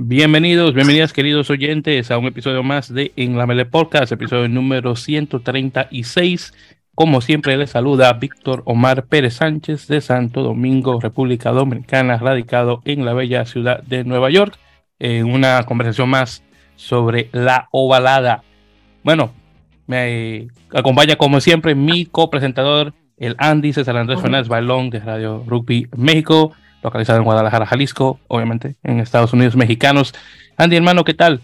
Bienvenidos, bienvenidas queridos oyentes a un episodio más de En la Mele Podcast, episodio número 136. Como siempre les saluda Víctor Omar Pérez Sánchez de Santo Domingo, República Dominicana, radicado en la bella ciudad de Nueva York, en una conversación más sobre la ovalada. Bueno, me acompaña como siempre mi copresentador, el Andy César Andrés Fernández Balón de Radio Rugby México, localizado en Guadalajara, Jalisco, obviamente en Estados Unidos mexicanos. Andy, hermano, ¿qué tal?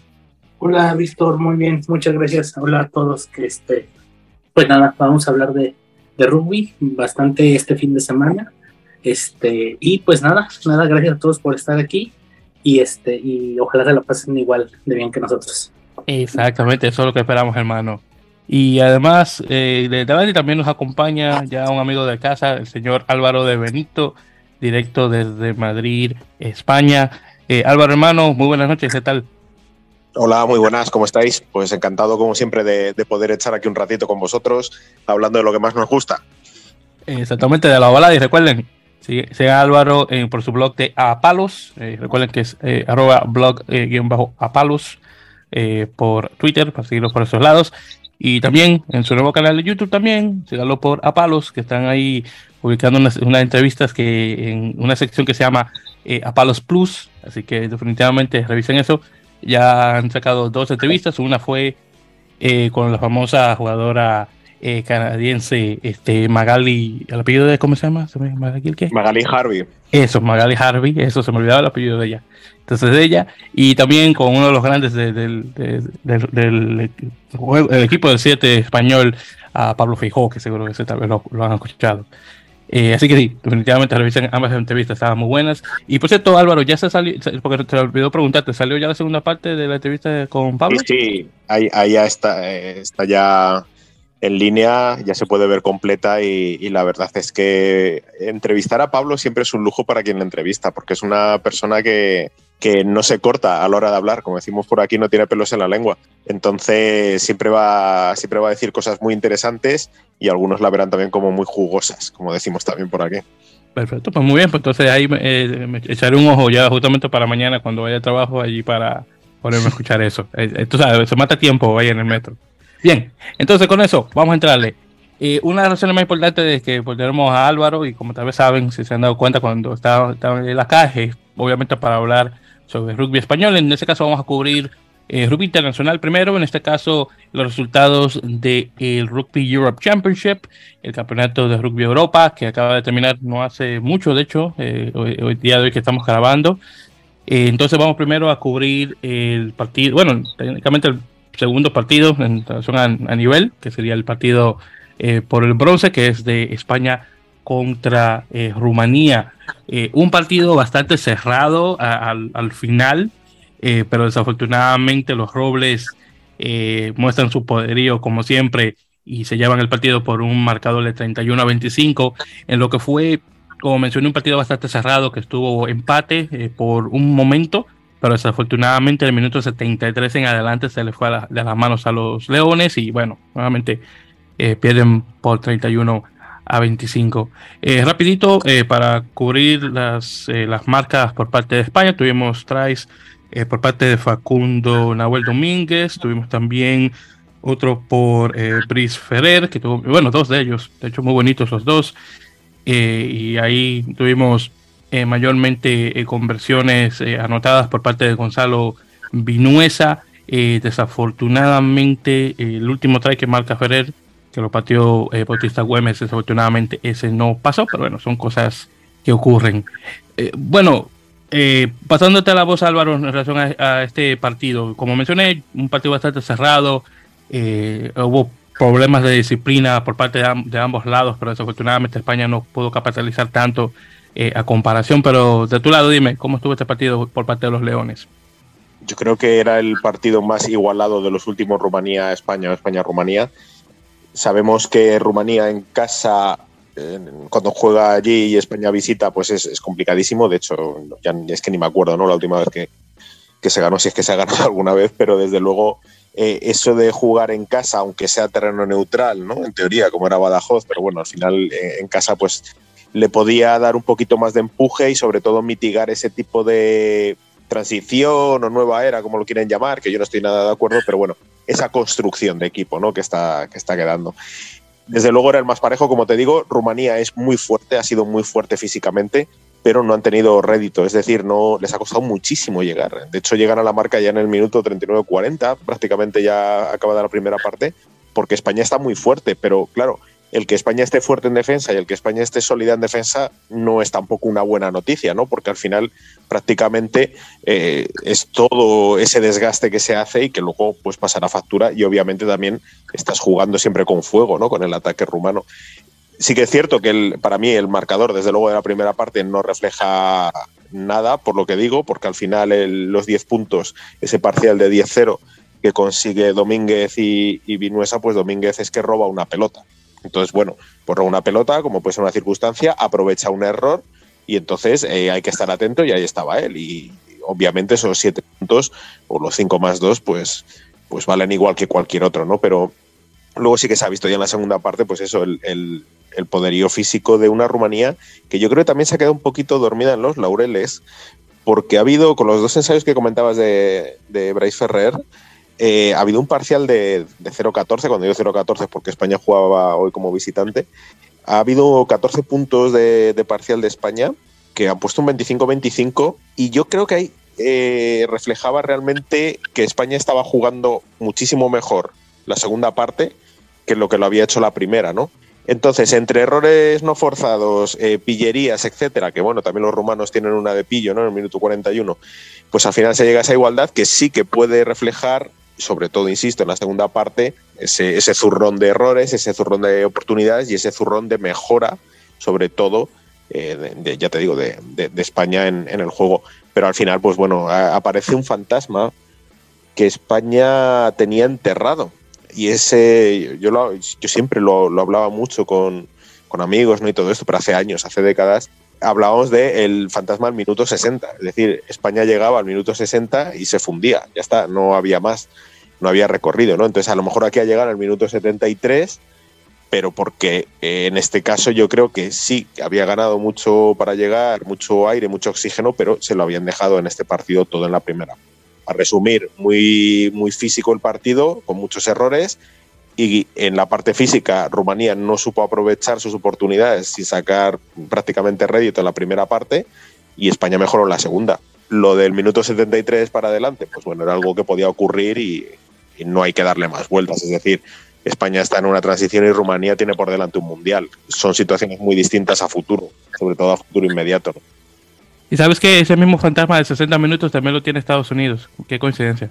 Hola, Víctor, muy bien, muchas gracias. Hola a todos. Que este, pues nada, vamos a hablar de, de rugby bastante este fin de semana. Este, y pues nada, nada, gracias a todos por estar aquí y este, y ojalá se la pasen igual de bien que nosotros. Exactamente, eso es lo que esperamos, hermano. Y además, eh, de también nos acompaña ya un amigo de casa, el señor Álvaro de Benito, directo desde Madrid, España. Eh, Álvaro, hermano, muy buenas noches, ¿qué tal? Hola, muy buenas, ¿cómo estáis? Pues encantado, como siempre, de, poder echar aquí un ratito con vosotros, hablando de lo que más nos gusta. Exactamente, de la balada, y recuerden, sigan Álvaro eh, por su blog de Apalos, eh, recuerden que es arroba blog-apalos por Twitter, para seguirlo por esos lados. Y también en su nuevo canal de YouTube también, síganlo por Apalos, que están ahí publicando unas, entrevistas que en una sección que se llama eh, Apalos Plus, así que definitivamente revisen eso. Ya han sacado dos entrevistas, una fue eh, con la famosa jugadora eh, canadiense este, Magali, ¿el apellido de cómo se llama? Magali Harvey. Eso, Magali Harvey, eso se me olvidaba el apellido de ella. Entonces de ella, y también con uno de los grandes del, equipo del 7 español, a Pablo Feijó, que seguro que ese tal vez lo, han escuchado. Eh, así que sí, definitivamente ambas entrevistas, estaban muy buenas. Y por cierto, Álvaro, ya se salió, porque te olvidó preguntarte, ¿salió ya la segunda parte de la entrevista con Pablo? Sí, sí, ahí, ahí ya está, eh, está ya en línea ya se puede ver completa y, la verdad es que entrevistar a Pablo siempre es un lujo para quien le entrevista, porque es una persona que, no se corta a la hora de hablar, como decimos por aquí, no tiene pelos en la lengua. Entonces siempre va, siempre va a decir cosas muy interesantes y algunos la verán también como muy jugosas, como decimos también por aquí. Perfecto, pues muy bien, pues entonces ahí eh, echaré un ojo ya justamente para mañana cuando vaya a trabajo allí para ponerme a escuchar eso. Eh, tú sabes, se mata tiempo ahí en el metro. Bien, entonces con eso vamos a entrarle. Eh, una de las razones más importantes es que tenemos a Álvaro y como tal vez saben, si se han dado cuenta cuando estaba, en la calle, obviamente para hablar sobre rugby español. En este caso vamos a cubrir eh, rugby internacional primero, en este caso los resultados del Rugby Europe Championship, el campeonato de rugby Europa, que acaba de terminar no hace mucho, de hecho, eh, hoy, día de hoy que estamos grabando. entonces vamos primero a cubrir el partido, bueno, técnicamente el segundo partido en relación a, nivel, que sería el partido eh, por el bronce, que es de España contra eh, Rumanía. Eh, un partido bastante cerrado al, final, pero desafortunadamente los Robles muestran su poderío como siempre y se llevan el partido por un marcador de 31 a 25, en lo que fue, como mencioné, un partido bastante cerrado que estuvo empate por un momento, pero desafortunadamente en el minuto 73 en adelante se le fue de las manos a los Leones y bueno, nuevamente eh, pierden por 31 a 25. Eh, rapidito, eh, para cubrir las, las marcas por parte de España, tuvimos tries por parte de Facundo Nahuel Domínguez, tuvimos también otro por Brice Ferrer, que tuvo, bueno, dos de ellos, de hecho muy bonitos los dos, y ahí tuvimos eh, mayormente eh, conversiones eh, anotadas por parte de Gonzalo Vinuesa. desafortunadamente, el último try que marca Ferrer, que lo pateó Bautista Güemes, desafortunadamente ese no pasó, pero bueno, son cosas que ocurren. bueno, pasándote a la voz, Álvaro, en relación a, este partido, como mencioné, un partido bastante cerrado, hubo problemas de disciplina por parte de, ambos lados, pero desafortunadamente España no pudo capitalizar tanto eh, a comparación, pero de tu lado dime, ¿cómo estuvo este partido por parte de los Leones? Yo creo que era el partido más igualado de los últimos Rumanía-España o España-Rumanía. Sabemos que Rumanía en casa, cuando juega allí y España visita, pues es, complicadísimo. De hecho, ya es que ni me acuerdo, ¿no? La última vez que, que se ganó, si es que se ha ganado alguna vez, pero desde luego eh, eso de jugar en casa, aunque sea terreno neutral, ¿no? En teoría, como era Badajoz, pero bueno, al final eh, en casa pues le podía dar un poquito más de empuje y sobre todo mitigar ese tipo de transición o nueva era, como lo quieren llamar, que yo no estoy nada de acuerdo, pero bueno, esa construcción de equipo ¿no? que, está, que está quedando. Desde luego era el más parejo, como te digo, Rumanía es muy fuerte, ha sido muy fuerte físicamente, pero no han tenido rédito, es decir, no les ha costado muchísimo llegar. De hecho, llegan a la marca ya en el minuto 39-40, prácticamente ya acabada la primera parte, porque España está muy fuerte, pero claro, el que España esté fuerte en defensa y el que España esté sólida en defensa no es tampoco una buena noticia, ¿no? Porque al final prácticamente eh, es todo ese desgaste que se hace y que luego pues pasará factura y obviamente también estás jugando siempre con fuego, ¿no? Con el ataque rumano. Sí que es cierto que para mí el marcador, desde luego, de la primera parte no refleja nada, por lo que digo, porque al final los 10 puntos, ese parcial de 10-0 que consigue Domínguez y, y Vinuesa, pues Domínguez es que roba una pelota. Entonces, bueno, por una pelota, como puede ser una circunstancia, aprovecha un error y entonces eh, hay que estar atento y ahí estaba él. Y, obviamente esos siete puntos o los cinco más dos, pues, pues valen igual que cualquier otro, ¿no? Pero luego sí que se ha visto ya en la segunda parte, pues eso, el, el, poderío físico de una Rumanía que yo creo que también se ha quedado un poquito dormida en los laureles, porque ha habido, con los dos ensayos que comentabas de, de Bryce Ferrer, eh, ha habido un parcial de, de 0-14, cuando digo 0-14 porque España jugaba hoy como visitante. Ha habido 14 puntos de, parcial de España que han puesto un 25-25 y yo creo que ahí eh, reflejaba realmente que España estaba jugando muchísimo mejor la segunda parte que lo que lo había hecho la primera, ¿no? Entonces, entre errores no forzados, eh, pillerías, etcétera, que bueno, también los rumanos tienen una de pillo, ¿no? En el minuto 41, pues al final se llega a esa igualdad que sí que puede reflejar sobre todo, insisto, en la segunda parte, ese, zurrón de errores, ese zurrón de oportunidades y ese zurrón de mejora, sobre todo, eh, ya te digo, de, España en, el juego. Pero al final, pues bueno, aparece un fantasma que España tenía enterrado. Y ese, yo, yo siempre lo, hablaba mucho con, con amigos ¿no? y todo esto, pero hace años, hace décadas, hablábamos de el fantasma al minuto 60. Es decir, España llegaba al minuto 60 y se fundía. Ya está, no había más, no había recorrido, ¿no? Entonces, a lo mejor aquí a llegar al minuto 73, pero porque eh, en este caso yo creo que sí, había ganado mucho para llegar, mucho aire, mucho oxígeno, pero se lo habían dejado en este partido todo en la primera. A resumir, muy, muy físico el partido, con muchos errores, y en la parte física Rumanía no supo aprovechar sus oportunidades sin sacar prácticamente rédito en la primera parte y España mejoró en la segunda. Lo del minuto 73 para adelante, pues bueno, era algo que podía ocurrir y, no hay que darle más vueltas. Es decir, España está en una transición y Rumanía tiene por delante un mundial. Son situaciones muy distintas a futuro, sobre todo a futuro inmediato. Y sabes que ese mismo fantasma de 60 minutos también lo tiene Estados Unidos. Qué coincidencia.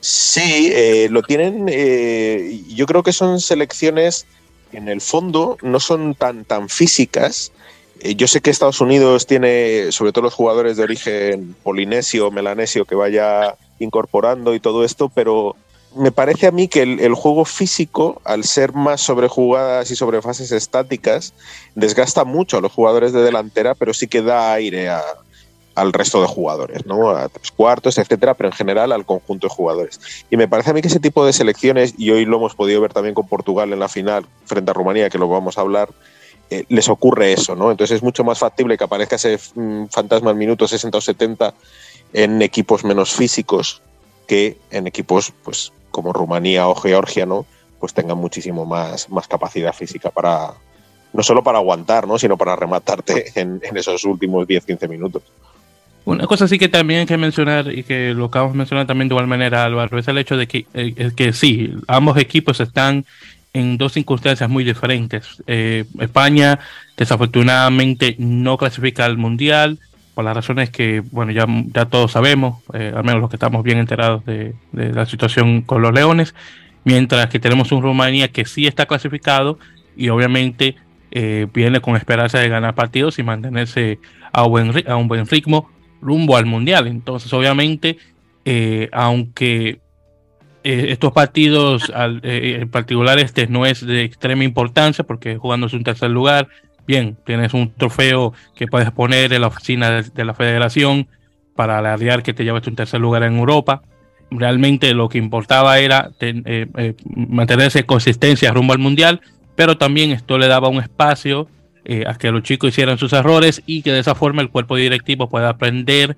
Sí, eh, lo tienen. Eh, yo creo que son selecciones en el fondo no son tan, tan físicas. Eh, yo sé que Estados Unidos tiene, sobre todo los jugadores de origen polinesio, melanesio, que vaya incorporando y todo esto, pero me parece a mí que el, el, juego físico, al ser más sobre jugadas y sobre fases estáticas, desgasta mucho a los jugadores de delantera, pero sí que da aire a, al resto de jugadores, ¿no? A tres cuartos, etcétera, pero en general al conjunto de jugadores. Y me parece a mí que ese tipo de selecciones, y hoy lo hemos podido ver también con Portugal en la final frente a Rumanía, que lo vamos a hablar, eh, les ocurre eso, ¿no? Entonces es mucho más factible que aparezca ese mm, fantasma al minuto 60 o 70 en equipos menos físicos que en equipos, pues, como Rumanía o Georgia, ¿no? Pues tengan muchísimo más, más capacidad física para, no solo para aguantar, ¿no? sino para rematarte en, en esos últimos 10-15 minutos. Una cosa sí que también hay que mencionar y que lo acabamos de mencionar también de igual manera, Álvaro, es el hecho de que, eh, que sí, ambos equipos están en dos circunstancias muy diferentes. Eh, España desafortunadamente no clasifica al Mundial por las razones que, bueno, ya, ya todos sabemos, eh, al menos los que estamos bien enterados de, la situación con los Leones, mientras que tenemos un Rumanía que sí está clasificado y obviamente viene con esperanza de ganar partidos y mantenerse a, buen, a un buen ritmo rumbo al Mundial. Entonces, obviamente, eh, aunque eh, estos partidos, eh, en particular este, no es de extrema importancia porque jugando es un tercer lugar, bien, tienes un trofeo que puedes poner en la oficina de, la federación para alardear que te llevas un tercer lugar en Europa. Realmente lo que importaba era mantenerse consistencia rumbo al Mundial, pero también esto le daba un espacio eh, a que los chicos hicieran sus errores y que de esa forma el cuerpo directivo pueda aprender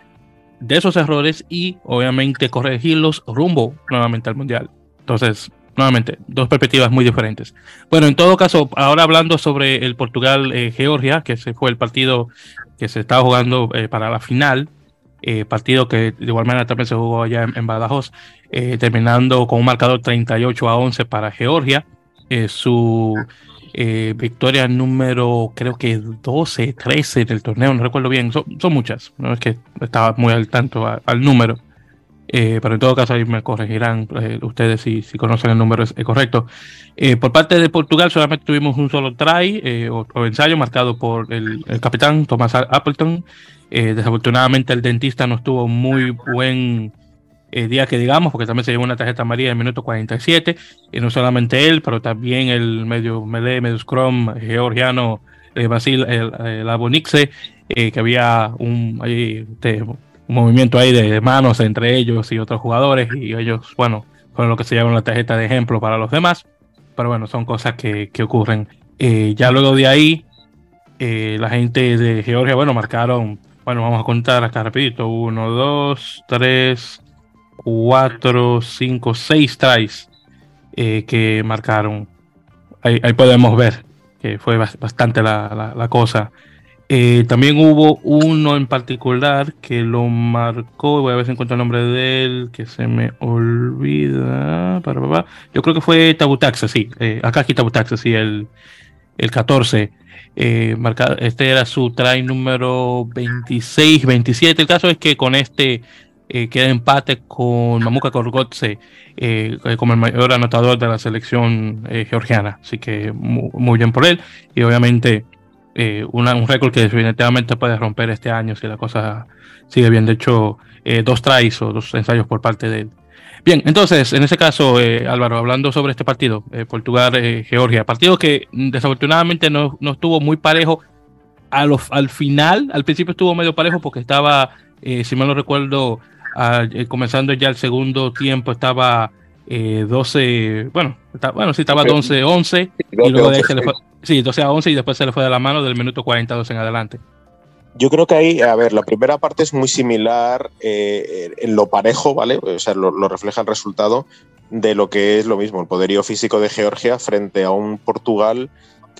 de esos errores y obviamente corregirlos rumbo nuevamente al Mundial. Entonces, nuevamente, dos perspectivas muy diferentes. Bueno, en todo caso, ahora hablando sobre el Portugal-Georgia, que se fue el partido que se estaba jugando eh, para la final, eh, partido que de igual manera también se jugó allá en, Badajoz, eh, terminando con un marcador 38 a 11 para Georgia. su victoria número creo que 12, 13 del torneo, no recuerdo bien, son, muchas, no es que estaba muy al tanto al número. Eh, pero en todo caso ahí me corregirán eh, ustedes si, si, conocen el número es, correcto. Eh, por parte de Portugal solamente tuvimos un solo try o, ensayo marcado por el, capitán Thomas Appleton. desafortunadamente el dentista no estuvo muy buen día que digamos, porque también se llevó una tarjeta amarilla en el minuto 47, y no solamente él, pero también el medio melee, medio scrum georgiano Basil el, el, que había un... Ahí, movimiento ahí de manos entre ellos y otros jugadores y ellos, bueno, fueron lo que se llama la tarjeta de ejemplo para los demás, pero bueno, son cosas que, ocurren. Eh, ya luego de ahí, eh, la gente de Georgia, bueno, marcaron, bueno, vamos a contar acá rapidito, uno, dos, tres, cuatro, cinco, seis tries eh, que marcaron. Ahí, podemos ver que fue bastante la, la cosa. Eh, también hubo uno en particular que lo marcó, voy a ver si encuentro el nombre de él, que se me olvida. Yo creo que fue Tabutaxa, sí. Eh, acá aquí Tabutaxa, sí, el, el 14. Eh, este era su try número 26, 27. El caso es que con este queda empate con Mamuka Korgotse como el mayor anotador de la selección georgiana. Así que muy bien por él. Y obviamente eh, un récord que definitivamente puede romper este año si la cosa sigue bien. De hecho, eh, dos tries o dos ensayos por parte de él. Bien, entonces, en ese caso, eh, Álvaro, hablando sobre este partido, Portugal-Georgia, partido que desafortunadamente no, no, estuvo muy parejo a al final, al principio estuvo medio parejo porque estaba, si mal no recuerdo, comenzando ya el segundo tiempo, estaba 12, bueno, bueno, sí, estaba 12-11 y luego de ahí se le fue Sí, 12 a 11 y después se le fue de la mano del minuto 42 en adelante. Yo creo que ahí, a ver, la primera parte es muy similar eh, en lo parejo, ¿vale? O sea, lo, refleja el resultado de lo que es lo mismo, el poderío físico de Georgia frente a un Portugal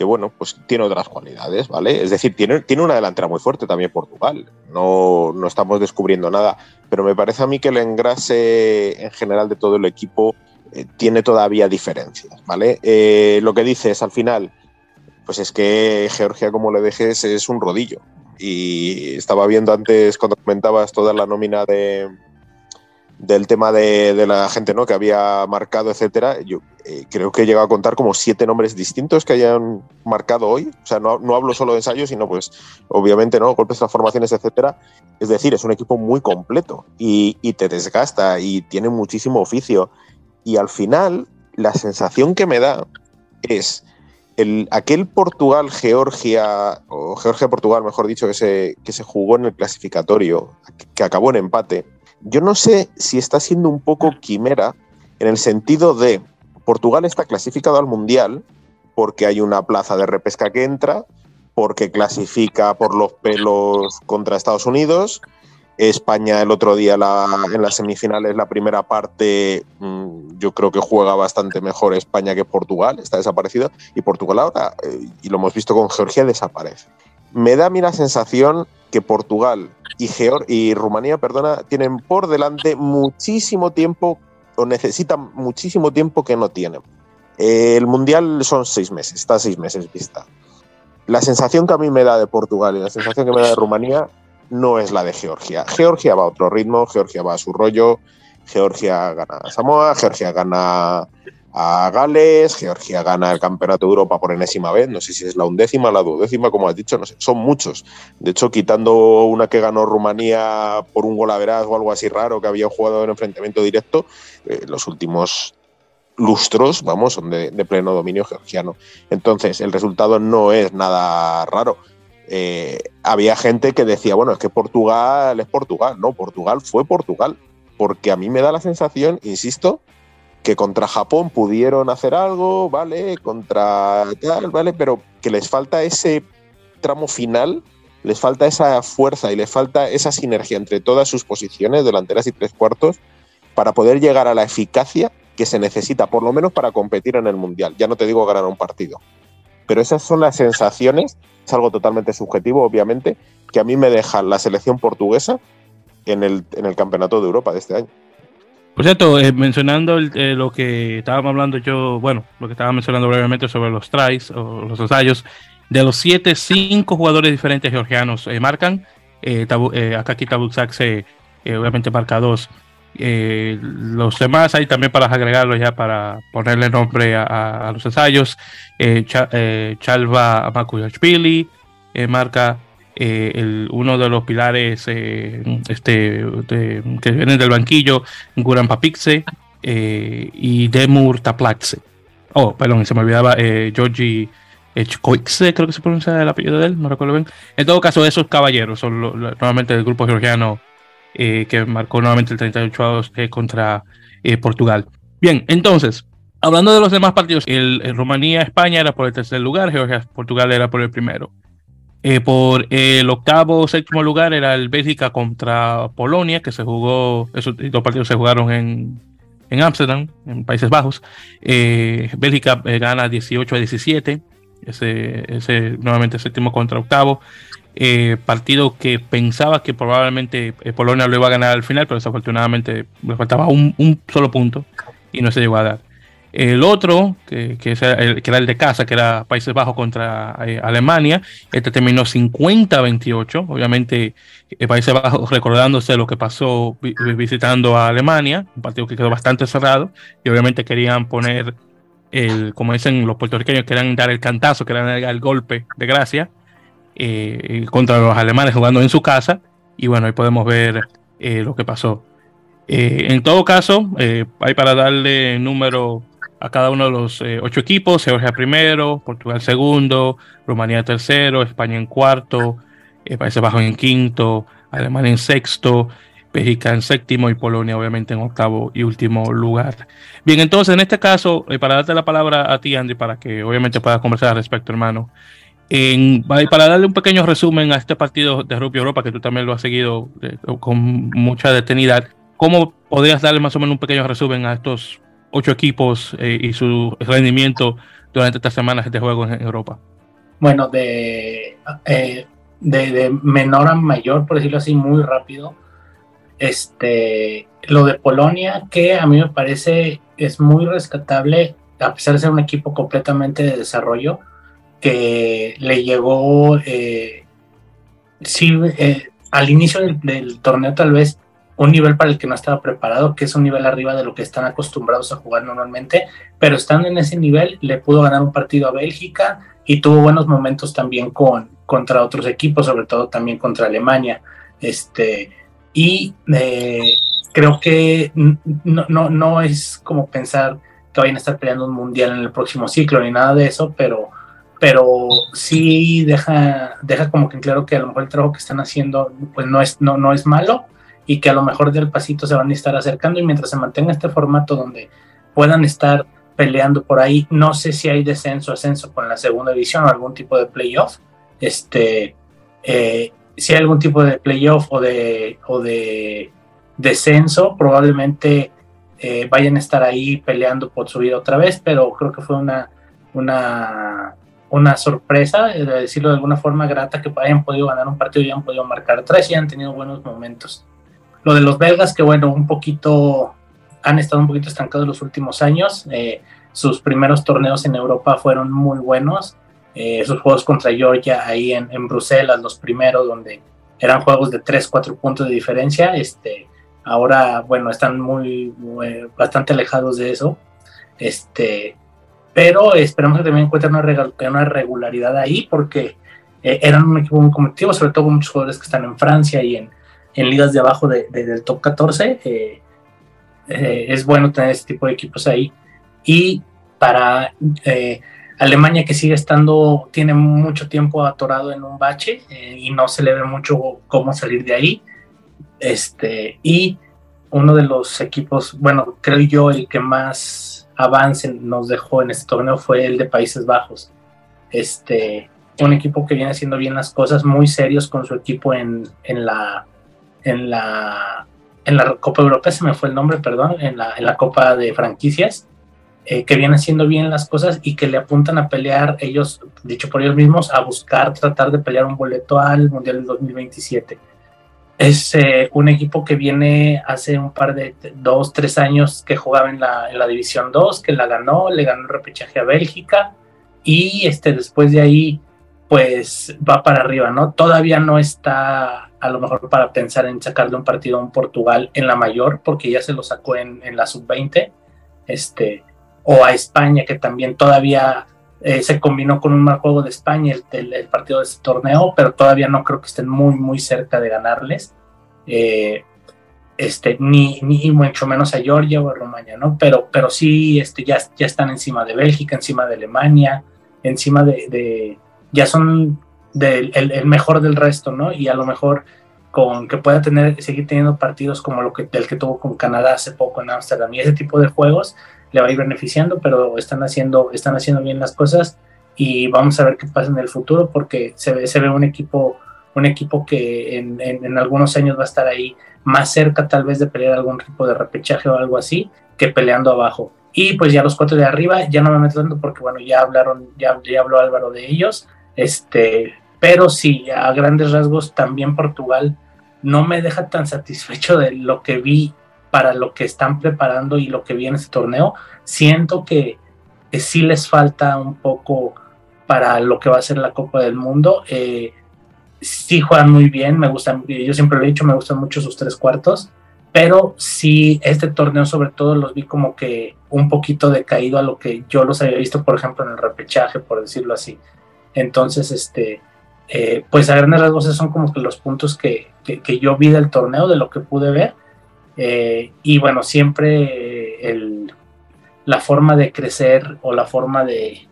que, bueno, pues tiene otras cualidades, ¿vale? Es decir, tiene, tiene una delantera muy fuerte también Portugal. No, no estamos descubriendo nada, pero me parece a mí que el engrase en general de todo el equipo eh, tiene todavía diferencias, ¿vale? Eh, lo que dices al final pues es que Georgia, como le dejes, es un rodillo. Y estaba viendo antes, cuando comentabas toda la nómina de, del tema de, la gente ¿no? que había marcado, etcétera, yo eh, creo que he llegado a contar como siete nombres distintos que hayan marcado hoy. O sea, no, no hablo solo de ensayos, sino pues obviamente no golpes, transformaciones, etcétera. Es decir, es un equipo muy completo y, y te desgasta y tiene muchísimo oficio. Y al final, la sensación que me da es aquel Portugal-Georgia, o Georgia-Portugal, mejor dicho, que se, que se jugó en el clasificatorio, que acabó en empate, yo no sé si está siendo un poco quimera en el sentido de Portugal está clasificado al Mundial porque hay una plaza de repesca que entra, porque clasifica por los pelos contra Estados Unidos, España el otro día en las semifinales, la primera parte, mm, yo creo que juega bastante mejor España que Portugal, está desaparecido, y Portugal ahora, eh, y lo hemos visto con Georgia, desaparece. Me da a mí la sensación que Portugal y, y Rumanía perdona, tienen por delante muchísimo tiempo, o necesitan muchísimo tiempo que no tienen. el Mundial son seis meses, está seis meses vista. La sensación que a mí me da de Portugal y la sensación que me da de Rumanía no es la de Georgia. Georgia va a otro ritmo, Georgia va a su rollo, Georgia gana a Samoa, Georgia gana a Gales, Georgia gana el Campeonato de Europa por enésima vez, no sé si es la undécima, la duodécima, como has dicho, no sé, son muchos. De hecho, quitando una que ganó Rumanía por un gol a veraz o algo así raro que había jugado en enfrentamiento directo, eh, los últimos lustros, vamos, son de pleno dominio georgiano. Entonces, el resultado no es nada raro. Eh, había gente que decía, bueno, es que Portugal es Portugal. No, Portugal fue Portugal. Porque a mí me da la sensación, insisto, que contra Japón pudieron hacer algo, ¿vale? Contra tal, ¿vale? Pero que les falta ese tramo final les falta esa fuerza y les falta esa sinergia entre todas sus posiciones, delanteras y tres cuartos, para poder llegar a la eficacia que se necesita, por lo menos para competir en el Mundial. Ya no te digo ganar un partido. Pero esas son las sensaciones, es algo totalmente subjetivo, obviamente, que a mí me deja la selección portuguesa en el, en el Campeonato de Europa de este año. Por cierto, eh, mencionando eh, lo que estábamos hablando yo, bueno, lo que estaba mencionando brevemente sobre los tries o los ensayos, de los siete, cinco jugadores diferentes georgianos eh, marcan. acá aquí se obviamente marca dos. los demás hay también para agregarlos ya para ponerle nombre a, los ensayos. Chalva Makuyashvili marca eh, uno de los pilares eh, este, que vienen del banquillo, Guran Papixe eh, y Demur Taplaxe. Oh, perdón, se me olvidaba Georgi Chkoikse, creo que se pronuncia el apellido de él, no recuerdo bien. En todo caso, esos caballeros son nuevamente el grupo georgiano que marcó nuevamente el 38 contra Portugal. Bien, entonces, hablando de los demás partidos, el, el Rumanía-España era por el tercer lugar, Georgia-Portugal era por el primero. Eh, por el octavo séptimo lugar era el Bélgica contra Polonia, que se jugó, esos dos partidos se jugaron en, en Ámsterdam, en Países Bajos. Eh, Bélgica eh, gana 18 a 17, ese, ese nuevamente séptimo contra octavo. partido que pensaba que probablemente Polonia lo iba a ganar al final, pero desafortunadamente le faltaba un, un solo punto y no se llegó a dar. El otro, que, que, el, era el de casa, que era Países Bajos contra eh, Alemania, este terminó 50-28. Obviamente, eh, Países Bajos recordándose lo que pasó visitando a Alemania, un partido que quedó bastante cerrado, y obviamente querían poner, el, como dicen los puertorriqueños, querían dar el cantazo, querían dar el golpe de gracia eh, contra los alemanes jugando en su casa, y bueno, ahí podemos ver lo que pasó. en todo caso, hay para darle número a cada uno de los eh, ocho equipos, Georgia primero, Portugal segundo, Rumanía tercero, España en cuarto, eh, Países Bajos en quinto, Alemania en sexto, Bélgica en séptimo y Polonia obviamente en octavo y último lugar. Bien, entonces en este caso, eh, para darte la palabra a ti, Andy, para que obviamente puedas conversar al respecto, hermano. En, para darle un pequeño resumen a este partido de Rugby Europa, que tú también lo has seguido con mucha detenidad, ¿cómo podrías darle más o menos un pequeño resumen a estos ocho equipos eh, y su rendimiento durante estas semanas de juego en Europa? Bueno, de, eh, de, menor a mayor, por decirlo así, muy rápido. Este, lo de Polonia, que a mí me parece es muy rescatable, a pesar de ser un equipo completamente de desarrollo, que le llegó, eh, sí, al inicio del, torneo tal vez un nivel para el que no estaba preparado, que es un nivel arriba de lo que están acostumbrados a jugar normalmente, pero estando en ese nivel le pudo ganar un partido a Bélgica y tuvo buenos momentos también con, contra otros equipos, sobre todo también contra Alemania. Este, y eh, creo que no, no, no es como pensar que vayan a estar peleando un mundial en el próximo ciclo ni nada de eso, pero, pero sí deja, deja como que claro que a lo mejor el trabajo que están haciendo pues no es, no, no es malo y que a lo mejor del pasito se van a estar acercando y mientras se mantenga este formato donde puedan estar peleando por ahí, no sé si hay descenso, ascenso con la segunda división o algún tipo de playoff, este, eh, si hay algún tipo de playoff o de, o de descenso, probablemente eh, vayan a estar ahí peleando por subir otra vez, pero creo que fue una, una, una sorpresa, de decirlo de alguna forma grata, que hayan podido ganar un partido y hayan podido marcar tres y han tenido buenos momentos. Lo de los belgas, que bueno, un poquito han estado un poquito estancados los últimos años. Eh, sus primeros torneos en Europa fueron muy buenos. Eh, sus juegos contra Georgia ahí en, en, Bruselas, los primeros, donde eran juegos de 3, 4 puntos de diferencia. Este, ahora, bueno, están muy, bastante alejados de eso. Este, pero esperamos que también encuentren una, una regularidad ahí, porque eh, eran un equipo muy competitivo, sobre todo con muchos jugadores que están en Francia y en, en ligas de abajo de, del top 14. Eh, eh, es bueno tener este tipo de equipos ahí. Y para eh, Alemania que sigue estando, tiene mucho tiempo atorado en un bache y no se le ve mucho cómo salir de ahí. Este, y uno de los equipos, bueno, creo yo el que más avance nos dejó en este torneo fue el de Países Bajos. Este, un equipo que viene haciendo bien las cosas, muy serios con su equipo en, en la en la en la Copa Europea, se me fue el nombre, perdón, en la, en la Copa de Franquicias, eh, que viene haciendo bien las cosas y que le apuntan a pelear ellos, dicho por ellos mismos, a buscar tratar de pelear un boleto al Mundial del 2027. Es eh, un equipo que viene hace un par de dos, tres años que jugaba en la, en la División 2, que la ganó, le ganó el repechaje a Bélgica y este, después de ahí pues va para arriba, ¿no? Todavía no está a lo mejor para pensar en sacarle un partido a un Portugal en la mayor, porque ya se lo sacó en, en la sub-20, este, o a España, que también todavía eh, se combinó con un mal juego de España el, el, partido de este torneo, pero todavía no creo que estén muy, muy cerca de ganarles. Eh, este, ni, ni mucho menos a Georgia o a Rumania, ¿no? Pero, pero sí este, ya, ya están encima de Bélgica, encima de Alemania, encima de, de ya son del, el, mejor del resto, ¿no? Y a lo mejor con que pueda tener, seguir teniendo partidos como lo que, el que tuvo con Canadá hace poco en Ámsterdam y ese tipo de juegos le va a ir beneficiando, pero están haciendo, están haciendo bien las cosas y vamos a ver qué pasa en el futuro porque se ve, se ve un equipo, un equipo que en, en, en algunos años va a estar ahí más cerca tal vez de pelear algún tipo de repechaje o algo así que peleando abajo. Y pues ya los cuatro de arriba, ya no me meto tanto porque bueno, ya hablaron, ya, ya habló Álvaro de ellos, este, pero sí, a grandes rasgos también Portugal no me deja tan satisfecho de lo que vi para lo que están preparando y lo que vi en este torneo. Siento que, que sí les falta un poco para lo que va a ser la Copa del Mundo. Eh, sí juegan muy bien, me gustan, yo siempre lo he dicho, me gustan mucho sus tres cuartos, pero sí, este torneo sobre todo los vi como que un poquito decaído a lo que yo los había visto, por ejemplo, en el repechaje, por decirlo así. Entonces, este, eh, pues a grandes rasgos esos son como que los puntos que, que, yo vi del torneo, de lo que pude ver. Eh, y bueno, siempre el, la forma de crecer o la forma de,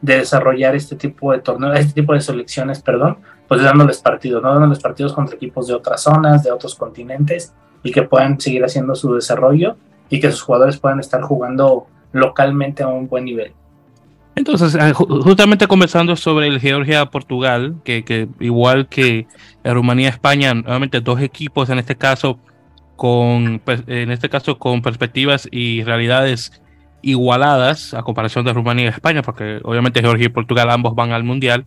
de desarrollar este tipo de torneos, este tipo de selecciones, perdón, pues dándoles partidos, ¿no? Dándoles partidos contra equipos de otras zonas, de otros continentes y que puedan seguir haciendo su desarrollo y que sus jugadores puedan estar jugando localmente a un buen nivel. Entonces, eh, justamente conversando sobre el Georgia-Portugal, que, que, igual que Rumanía-España, nuevamente dos equipos en este caso con pues, en este caso con perspectivas y realidades igualadas a comparación de Rumanía y España, porque obviamente Georgia y Portugal ambos van al mundial.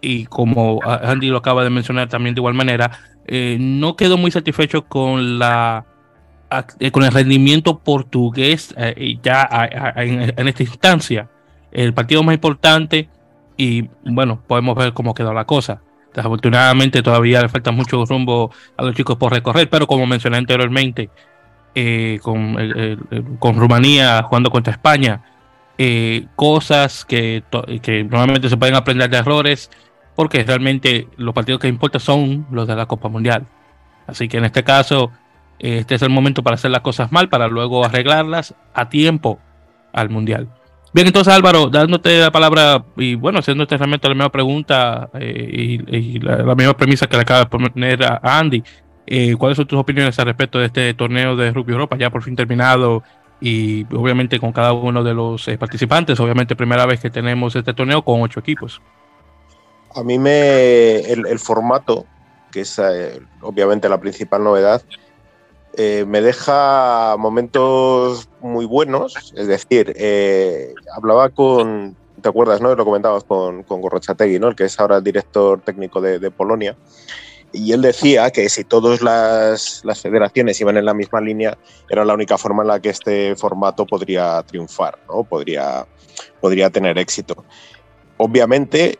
Y como Andy lo acaba de mencionar también de igual manera, eh, no quedó muy satisfecho con la eh, con el rendimiento portugués eh, ya en esta instancia el partido más importante y bueno, podemos ver cómo quedó la cosa. Desafortunadamente todavía le falta mucho rumbo a los chicos por recorrer, pero como mencioné anteriormente, eh, con, eh, con Rumanía jugando contra España, eh, cosas que, que normalmente se pueden aprender de errores, porque realmente los partidos que importan son los de la Copa Mundial. Así que en este caso, este es el momento para hacer las cosas mal, para luego arreglarlas a tiempo al Mundial. Bien, entonces Álvaro, dándote la palabra y bueno, haciéndote realmente la misma pregunta eh, y, y la, la, premisa que le acaba de poner a, Andy, eh, ¿cuáles son tus opiniones al respecto de este torneo de Rugby Europa ya por fin terminado y obviamente con cada uno de los eh, participantes? Obviamente primera vez que tenemos este torneo con ocho equipos. A mí me el, formato, que es obviamente la principal novedad, eh, me deja momentos muy buenos. Es decir, eh, hablaba con, ¿te acuerdas, no? Lo comentabas con, con Gorrochategui, ¿no? El que es ahora el director técnico de, Polonia. Y él decía que si todas las, federaciones iban en la misma línea, era la única forma en la que este formato podría triunfar, ¿no? Podría, podría tener éxito. Obviamente,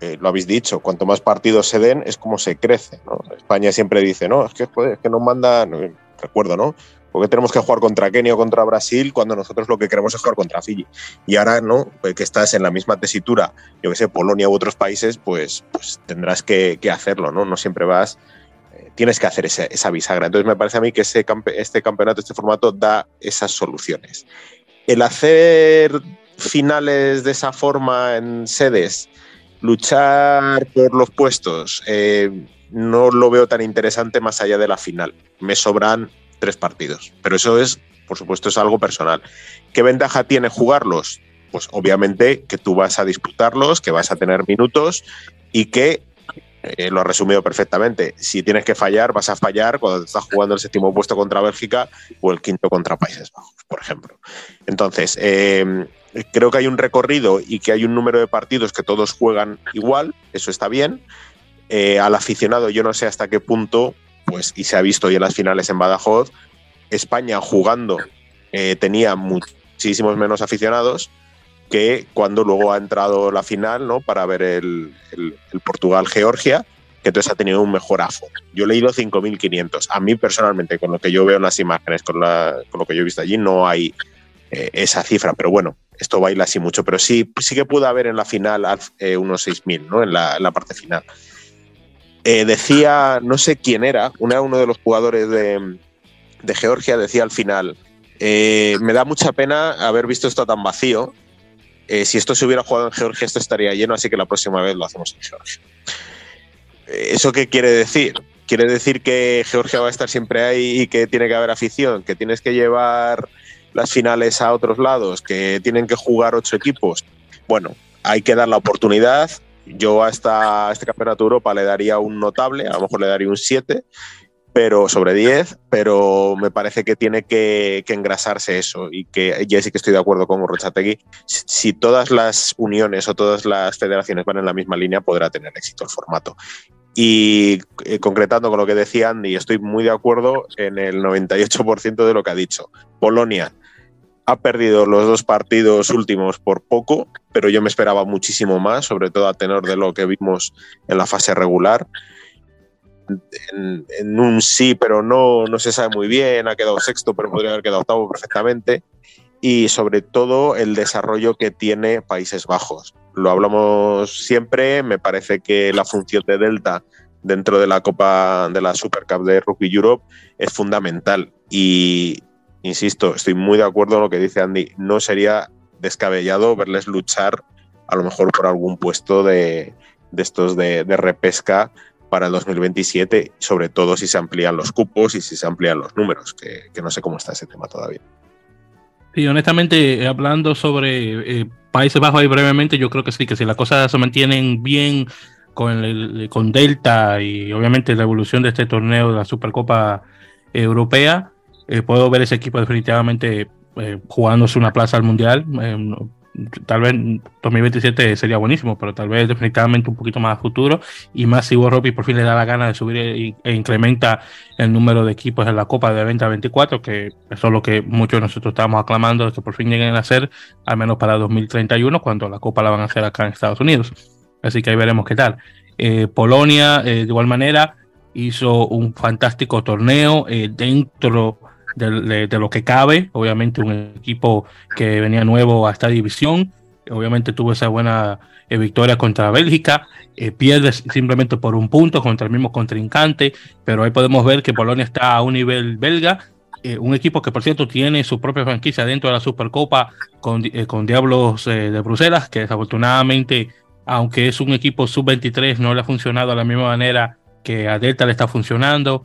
eh, lo habéis dicho, cuanto más partidos se den, es como se crece. España siempre dice, no, es que, joder, es que nos manda, no, recuerdo, ¿no? Porque tenemos que jugar contra Kenia o contra Brasil cuando nosotros lo que queremos es jugar contra Fiji. Y ahora, ¿no? Pues que estás en la misma tesitura, yo que sé, Polonia u otros países, pues, pues tendrás que, hacerlo, ¿no? No siempre vas, eh, tienes que hacer esa bisagra. Entonces me parece a mí que ese este campeonato, este formato da esas soluciones. El hacer finales de esa forma en sedes, luchar por los puestos, eh, no lo veo tan interesante más allá de la final. Me sobran tres partidos, pero eso es, por supuesto, es algo personal. ¿Qué ventaja tiene jugarlos? pues obviamente que tú vas a disputarlos, que vas a tener minutos y que eh, lo ha resumido perfectamente. Si tienes que fallar, vas a fallar cuando estás jugando el séptimo puesto contra Bélgica o el quinto contra Países Bajos, por ejemplo. Entonces, eh, creo que hay un recorrido y que hay un número de partidos que todos juegan igual, eso está bien. Eh, al aficionado, yo no sé hasta qué punto, pues, y se ha visto ya en las finales en Badajoz, España jugando tenía muchísimos menos aficionados que cuando luego ha entrado la final, ¿no? Para ver el, Portugal-Georgia, que entonces ha tenido un mejor afo. Yo he leído 5.500. A mí personalmente, con lo que yo veo en las imágenes, con, lo que yo he visto allí, no hay eh, esa cifra. Pero bueno, esto baila así mucho. Pero sí, sí que pudo haber en la final eh, unos 6.000, ¿no? En la, parte final. Eh, decía, no sé quién era, uno de los jugadores de, de Georgia decía al final, me da mucha pena haber visto esto tan vacío eh, si esto se hubiera jugado en Georgia, esto estaría lleno, así que la próxima vez lo hacemos en Georgia. Eh, ¿Eso qué quiere decir? ¿Quiere decir que Georgia va a estar siempre ahí y que tiene que haber afición? ¿Que tienes que llevar las finales a otros lados? ¿Que tienen que jugar ocho equipos? Bueno, hay que dar la oportunidad. Yo a, este campeonato de Europa le daría un notable, a lo mejor le daría un 7 pero sobre 10, pero me parece que tiene que, engrasarse eso y que ya sí que estoy de acuerdo con Rochategui, si todas las uniones o todas las federaciones van en la misma línea podrá tener éxito el formato. Y eh, concretando con lo que decía Andy, estoy muy de acuerdo en el 98% de lo que ha dicho. Polonia ha perdido los dos partidos últimos por poco, pero yo me esperaba muchísimo más, sobre todo a tenor de lo que vimos en la fase regular en, un sí, pero no, no se sabe muy bien, ha quedado sexto, pero podría haber quedado octavo perfectamente. Y sobre todo el desarrollo que tiene Países Bajos. Lo hablamos siempre, me parece que la función de Delta dentro de la Copa de la Super Cup de Rugby Europe es fundamental. Y insisto, estoy muy de acuerdo en lo que dice Andy. No sería descabellado verles luchar a lo mejor por algún puesto de, estos de, de repesca para el 2027, sobre todo si se amplían los cupos y si se amplían los números, que, no sé cómo está ese tema todavía. Sí, honestamente, hablando sobre eh, Países Bajos ahí brevemente, yo creo que sí, que si las cosas se mantienen bien con, el, con Delta y obviamente la evolución de este torneo de la Supercopa Europea, eh, puedo ver ese equipo definitivamente eh, jugándose una plaza al Mundial tal vez 2027 sería buenísimo, pero tal vez definitivamente un poquito más futuro y más si Robbie por fin le da la gana de subir e, e, incrementa el número de equipos en la Copa de 20 a 24, que eso es lo que muchos de nosotros estamos aclamando de que por fin lleguen a hacer, al menos para 2031, cuando la Copa la van a hacer acá en Estados Unidos. Así que ahí veremos qué tal. Eh, Polonia, eh, de igual manera, hizo un fantástico torneo eh, dentro de, lo que cabe. Obviamente un equipo que venía nuevo a esta división. Obviamente tuvo esa buena eh, victoria contra Bélgica. Eh, pierde simplemente por un punto contra el mismo contrincante. Pero ahí podemos ver que Polonia está a un nivel belga. Eh, un equipo que por cierto tiene su propia franquicia dentro de la Supercopa con, con Diablos de Bruselas, que desafortunadamente, aunque es un equipo sub-23, no le ha funcionado de la misma manera que a Delta le está funcionando.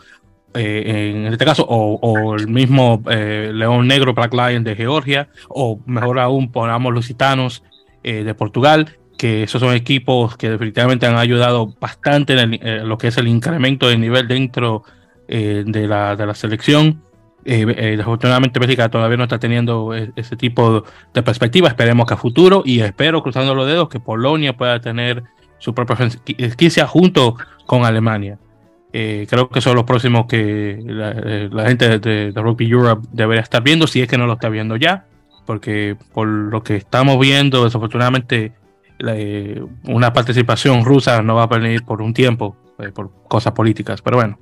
Eh, en este caso, o, el mismo eh, León Negro Black Lion de Georgia, o mejor aún, ponamos los gitanos eh, de Portugal, que esos son equipos que definitivamente han ayudado bastante en, lo que es el incremento del nivel dentro de, la, de la selección. desafortunadamente Bélgica todavía no está teniendo ese tipo de perspectiva. Esperemos que a futuro y espero, cruzando los dedos, que Polonia pueda tener su propia franquicia junto con Alemania. Eh, creo que son los próximos que la, eh, gente de, Rugby Europe debería estar viendo, si es que no lo está viendo ya, porque por lo que estamos viendo, desafortunadamente, eh, una participación rusa no va a venir por un tiempo, por cosas políticas. Pero bueno,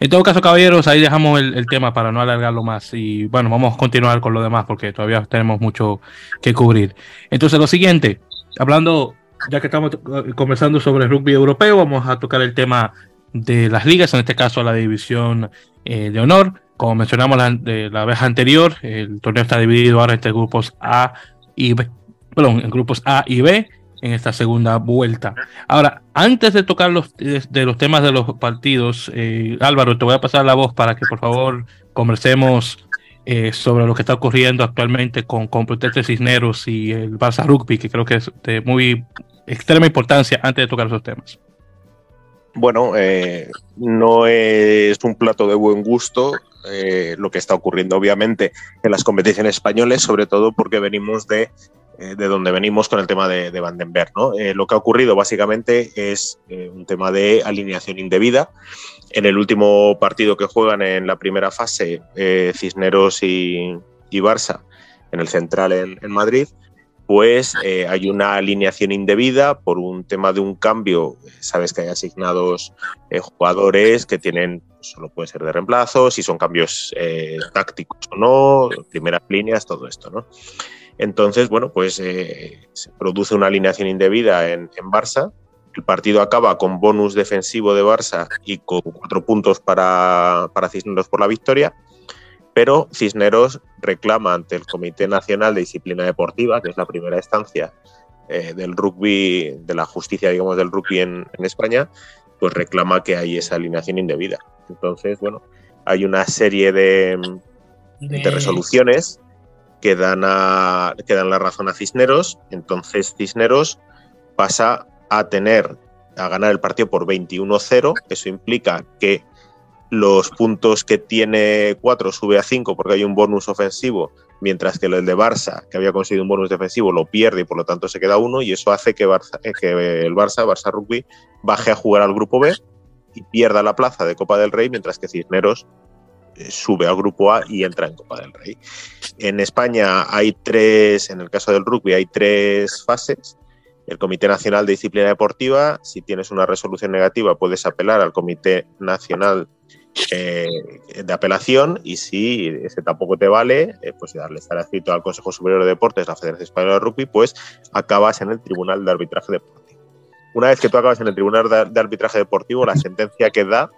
en todo caso, caballeros, ahí dejamos el, tema para no alargarlo más. Y bueno, vamos a continuar con lo demás porque todavía tenemos mucho que cubrir. Entonces, lo siguiente, hablando, ya que estamos conversando sobre el rugby europeo, vamos a tocar el tema de las ligas, en este caso la división eh, de honor. Como mencionamos la, de la vez anterior, el torneo está dividido ahora entre grupos A y B, perdón, en grupos A y B en esta segunda vuelta. Ahora, antes de tocar los, de, los temas de los partidos, eh, Álvaro, te voy a pasar la voz para que por favor conversemos eh, sobre lo que está ocurriendo actualmente con Complutense Cisneros y el Barça Rugby, que creo que es de muy extrema importancia antes de tocar esos temas. Bueno, eh, no es un plato de buen gusto eh, lo que está ocurriendo, obviamente, en las competiciones españolas, sobre todo porque venimos de, eh, de donde venimos con el tema de, de Vandenberg. ¿no? lo que ha ocurrido básicamente es un tema de alineación indebida. En el último partido que juegan en la primera fase, Cisneros y, y, Barça, en el central en, en Madrid, pues eh, hay una alineación indebida por un tema de un cambio. Sabes que hay asignados eh, jugadores que tienen, solo puede ser de reemplazo, si son cambios eh, tácticos o no, primeras líneas, todo esto, ¿no? Entonces, bueno, pues se produce una alineación indebida en, en, Barça. El partido acaba con bonus defensivo de Barça y con cuatro puntos para, para Cisneros por la victoria pero Cisneros reclama ante el Comité Nacional de Disciplina Deportiva, que es la primera instancia eh, del rugby, de la justicia, digamos, del rugby en, en, España, pues reclama que hay esa alineación indebida. Entonces, bueno, hay una serie de, de... de resoluciones que dan, a, que dan la razón a Cisneros. Entonces, Cisneros pasa a tener, a ganar el partido por 21-0. Eso implica que los puntos que tiene 4 sube a 5 porque hay un bonus ofensivo, mientras que el de Barça, que había conseguido un bonus defensivo, lo pierde y por lo tanto se queda uno, y eso hace que, Barça, eh, que el Barça, Barça Rugby, baje a jugar al grupo B y pierda la plaza de Copa del Rey, mientras que Cisneros eh, sube al grupo A y entra en Copa del Rey. En España hay tres, en el caso del rugby, hay tres fases. El Comité Nacional de Disciplina Deportiva, si tienes una resolución negativa, puedes apelar al Comité Nacional eh, de apelación y si ese tampoco te vale, eh, pues darle estar escrito al Consejo Superior de Deportes, la Federación Española de Rugby, pues acabas en el Tribunal de Arbitraje Deportivo. Una vez que tú acabas en el Tribunal de, Arbitraje Deportivo, la sentencia que da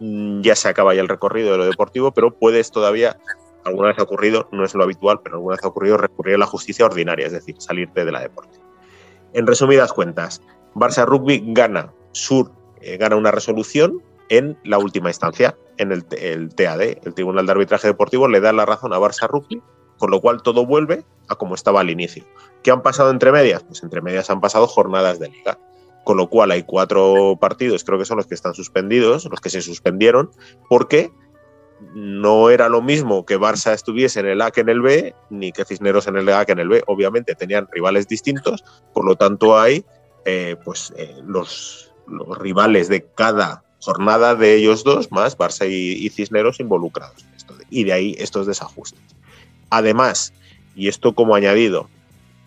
mm, ya se acaba ya el recorrido de lo deportivo, pero puedes todavía, alguna vez ha ocurrido, no es lo habitual, pero alguna vez ha ocurrido recurrir a la justicia ordinaria, es decir, salirte de la deporte. En resumidas cuentas, Barça Rugby gana, Sur eh, gana una resolución en la última instancia, en el, TAD, el Tribunal de Arbitraje Deportivo, le da la razón a Barça Rugby, con lo cual todo vuelve a como estaba al inicio. ¿Qué han pasado entre medias? Pues entre medias han pasado jornadas de liga, con lo cual hay cuatro partidos, creo que son los que están suspendidos, los que se suspendieron, porque no era lo mismo que Barça estuviese en el A que en el B, ni que Cisneros en el A que en el B. Obviamente tenían rivales distintos, por lo tanto hay eh, pues, eh, los, los rivales de cada jornada de ellos dos, más Barça y, Cisneros involucrados en esto. Y de ahí estos desajustes. Además, y esto como añadido,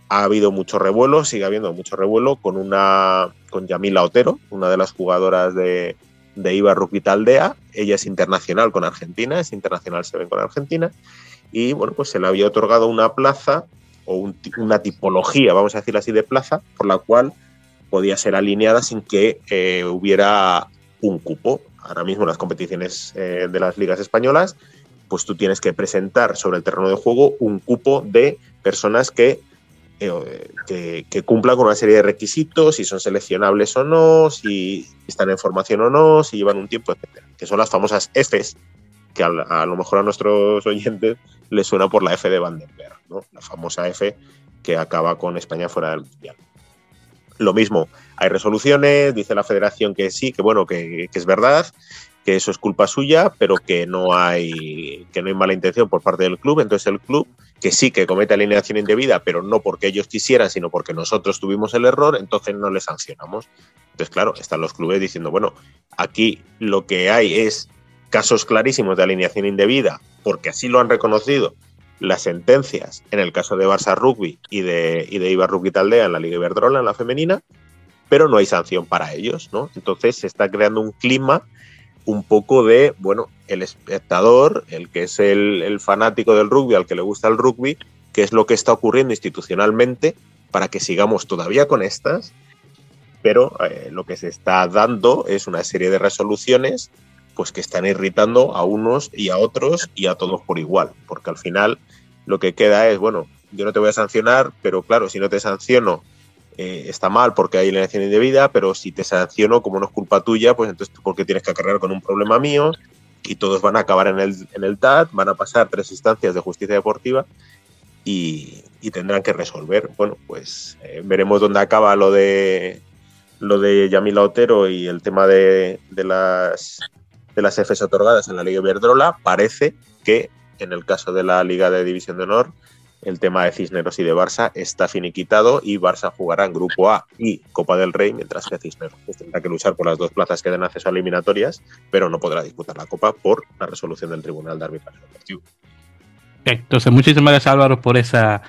ha habido mucho revuelo, sigue habiendo mucho revuelo con una con Yamila Otero, una de las jugadoras de, de IVA Rugby Taldea. Ella es internacional con Argentina, es internacional se ven con Argentina. Y bueno, pues se le había otorgado una plaza o un, una tipología, vamos a decir así, de plaza, por la cual podía ser alineada sin que eh, hubiera un cupo. Ahora mismo las competiciones eh, de las ligas españolas, pues tú tienes que presentar sobre el terreno de juego un cupo de personas que, eh, que, que, cumplan con una serie de requisitos, si son seleccionables o no, si están en formación o no, si llevan un tiempo, etcétera. Que son las famosas Fs, que a, a, lo mejor a nuestros oyentes les suena por la F de Vandenberg, ¿no? la famosa F que acaba con España fuera del Mundial. Lo mismo, hay resoluciones, dice la federación que sí, que bueno, que, es verdad, que eso es culpa suya, pero que no hay que no hay mala intención por parte del club. Entonces el club, que sí que comete alineación indebida, pero no porque ellos quisieran, sino porque nosotros tuvimos el error, entonces no le sancionamos. Entonces, claro, están los clubes diciendo, bueno, aquí lo que hay es casos clarísimos de alineación indebida, porque así lo han reconocido las sentencias en el caso de Barça Rugby y de, y de Ibar Rugby Taldea en la Liga Iberdrola, en la femenina, pero no hay sanción para ellos, ¿no? Entonces se está creando un clima un poco de, bueno, el espectador, el que es el, el, fanático del rugby, al que le gusta el rugby, qué es lo que está ocurriendo institucionalmente para que sigamos todavía con estas, pero eh, lo que se está dando es una serie de resoluciones pues que están irritando a unos y a otros y a todos por igual, porque al final lo que queda es, bueno, yo no te voy a sancionar, pero claro, si no te sanciono eh, está mal porque hay alineación indebida, pero si te sanciono como no es culpa tuya, pues entonces tú porque tienes que acarrear con un problema mío y todos van a acabar en el, en el TAT, van a pasar tres instancias de justicia deportiva y, tendrán que resolver. Bueno, pues eh, veremos dónde acaba lo de lo de Yamila Otero y el tema de, las de las Fs otorgadas en la Liga Iberdrola. Parece que en el caso de la Liga de División de Honor el tema de Cisneros y de Barça está finiquitado y Barça jugará en Grupo A y Copa del Rey, mientras que Cisneros pues, tendrá que luchar por las dos plazas que den acceso a eliminatorias, pero no podrá disputar la Copa por la resolución del Tribunal de Arbitraje Deportivo. Entonces, muchísimas gracias Álvaro por esa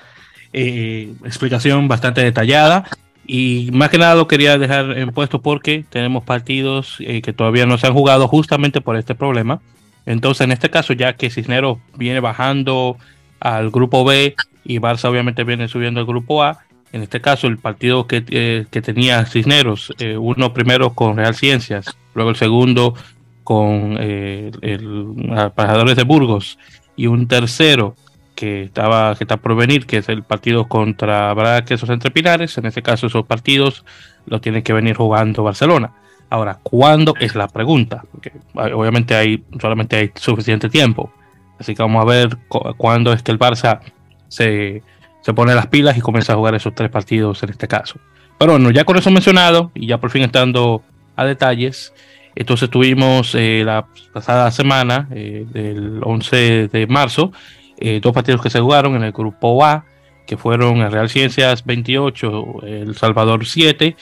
eh, explicación bastante detallada. Y más que nada lo quería dejar en puesto porque tenemos partidos eh, que todavía no se han jugado justamente por este problema. Entonces, en este caso, ya que Cisneros viene bajando al grupo B y Barça obviamente viene subiendo al grupo A. En este caso, el partido que, eh, tenía Cisneros, eh, uno primero con Real Ciencias, luego el segundo con eh, el Pajadores de Burgos y un tercero que estaba que está por venir, que es el partido contra Braga Quesos Entre Pinares. En este caso, esos partidos los tiene que venir jugando Barcelona. Ahora, ¿cuándo es la pregunta? Porque obviamente hay solamente hay suficiente tiempo. Así que vamos a ver cuándo es que el Barça se, pone las pilas y comienza a jugar esos tres partidos en este caso. Pero bueno, ya con eso mencionado y ya por fin estando a detalles, entonces tuvimos eh, la pasada semana, eh, del 11 de marzo, eh, dos partidos que se jugaron en el grupo A, que fueron el Real Ciencias 28, El Salvador 7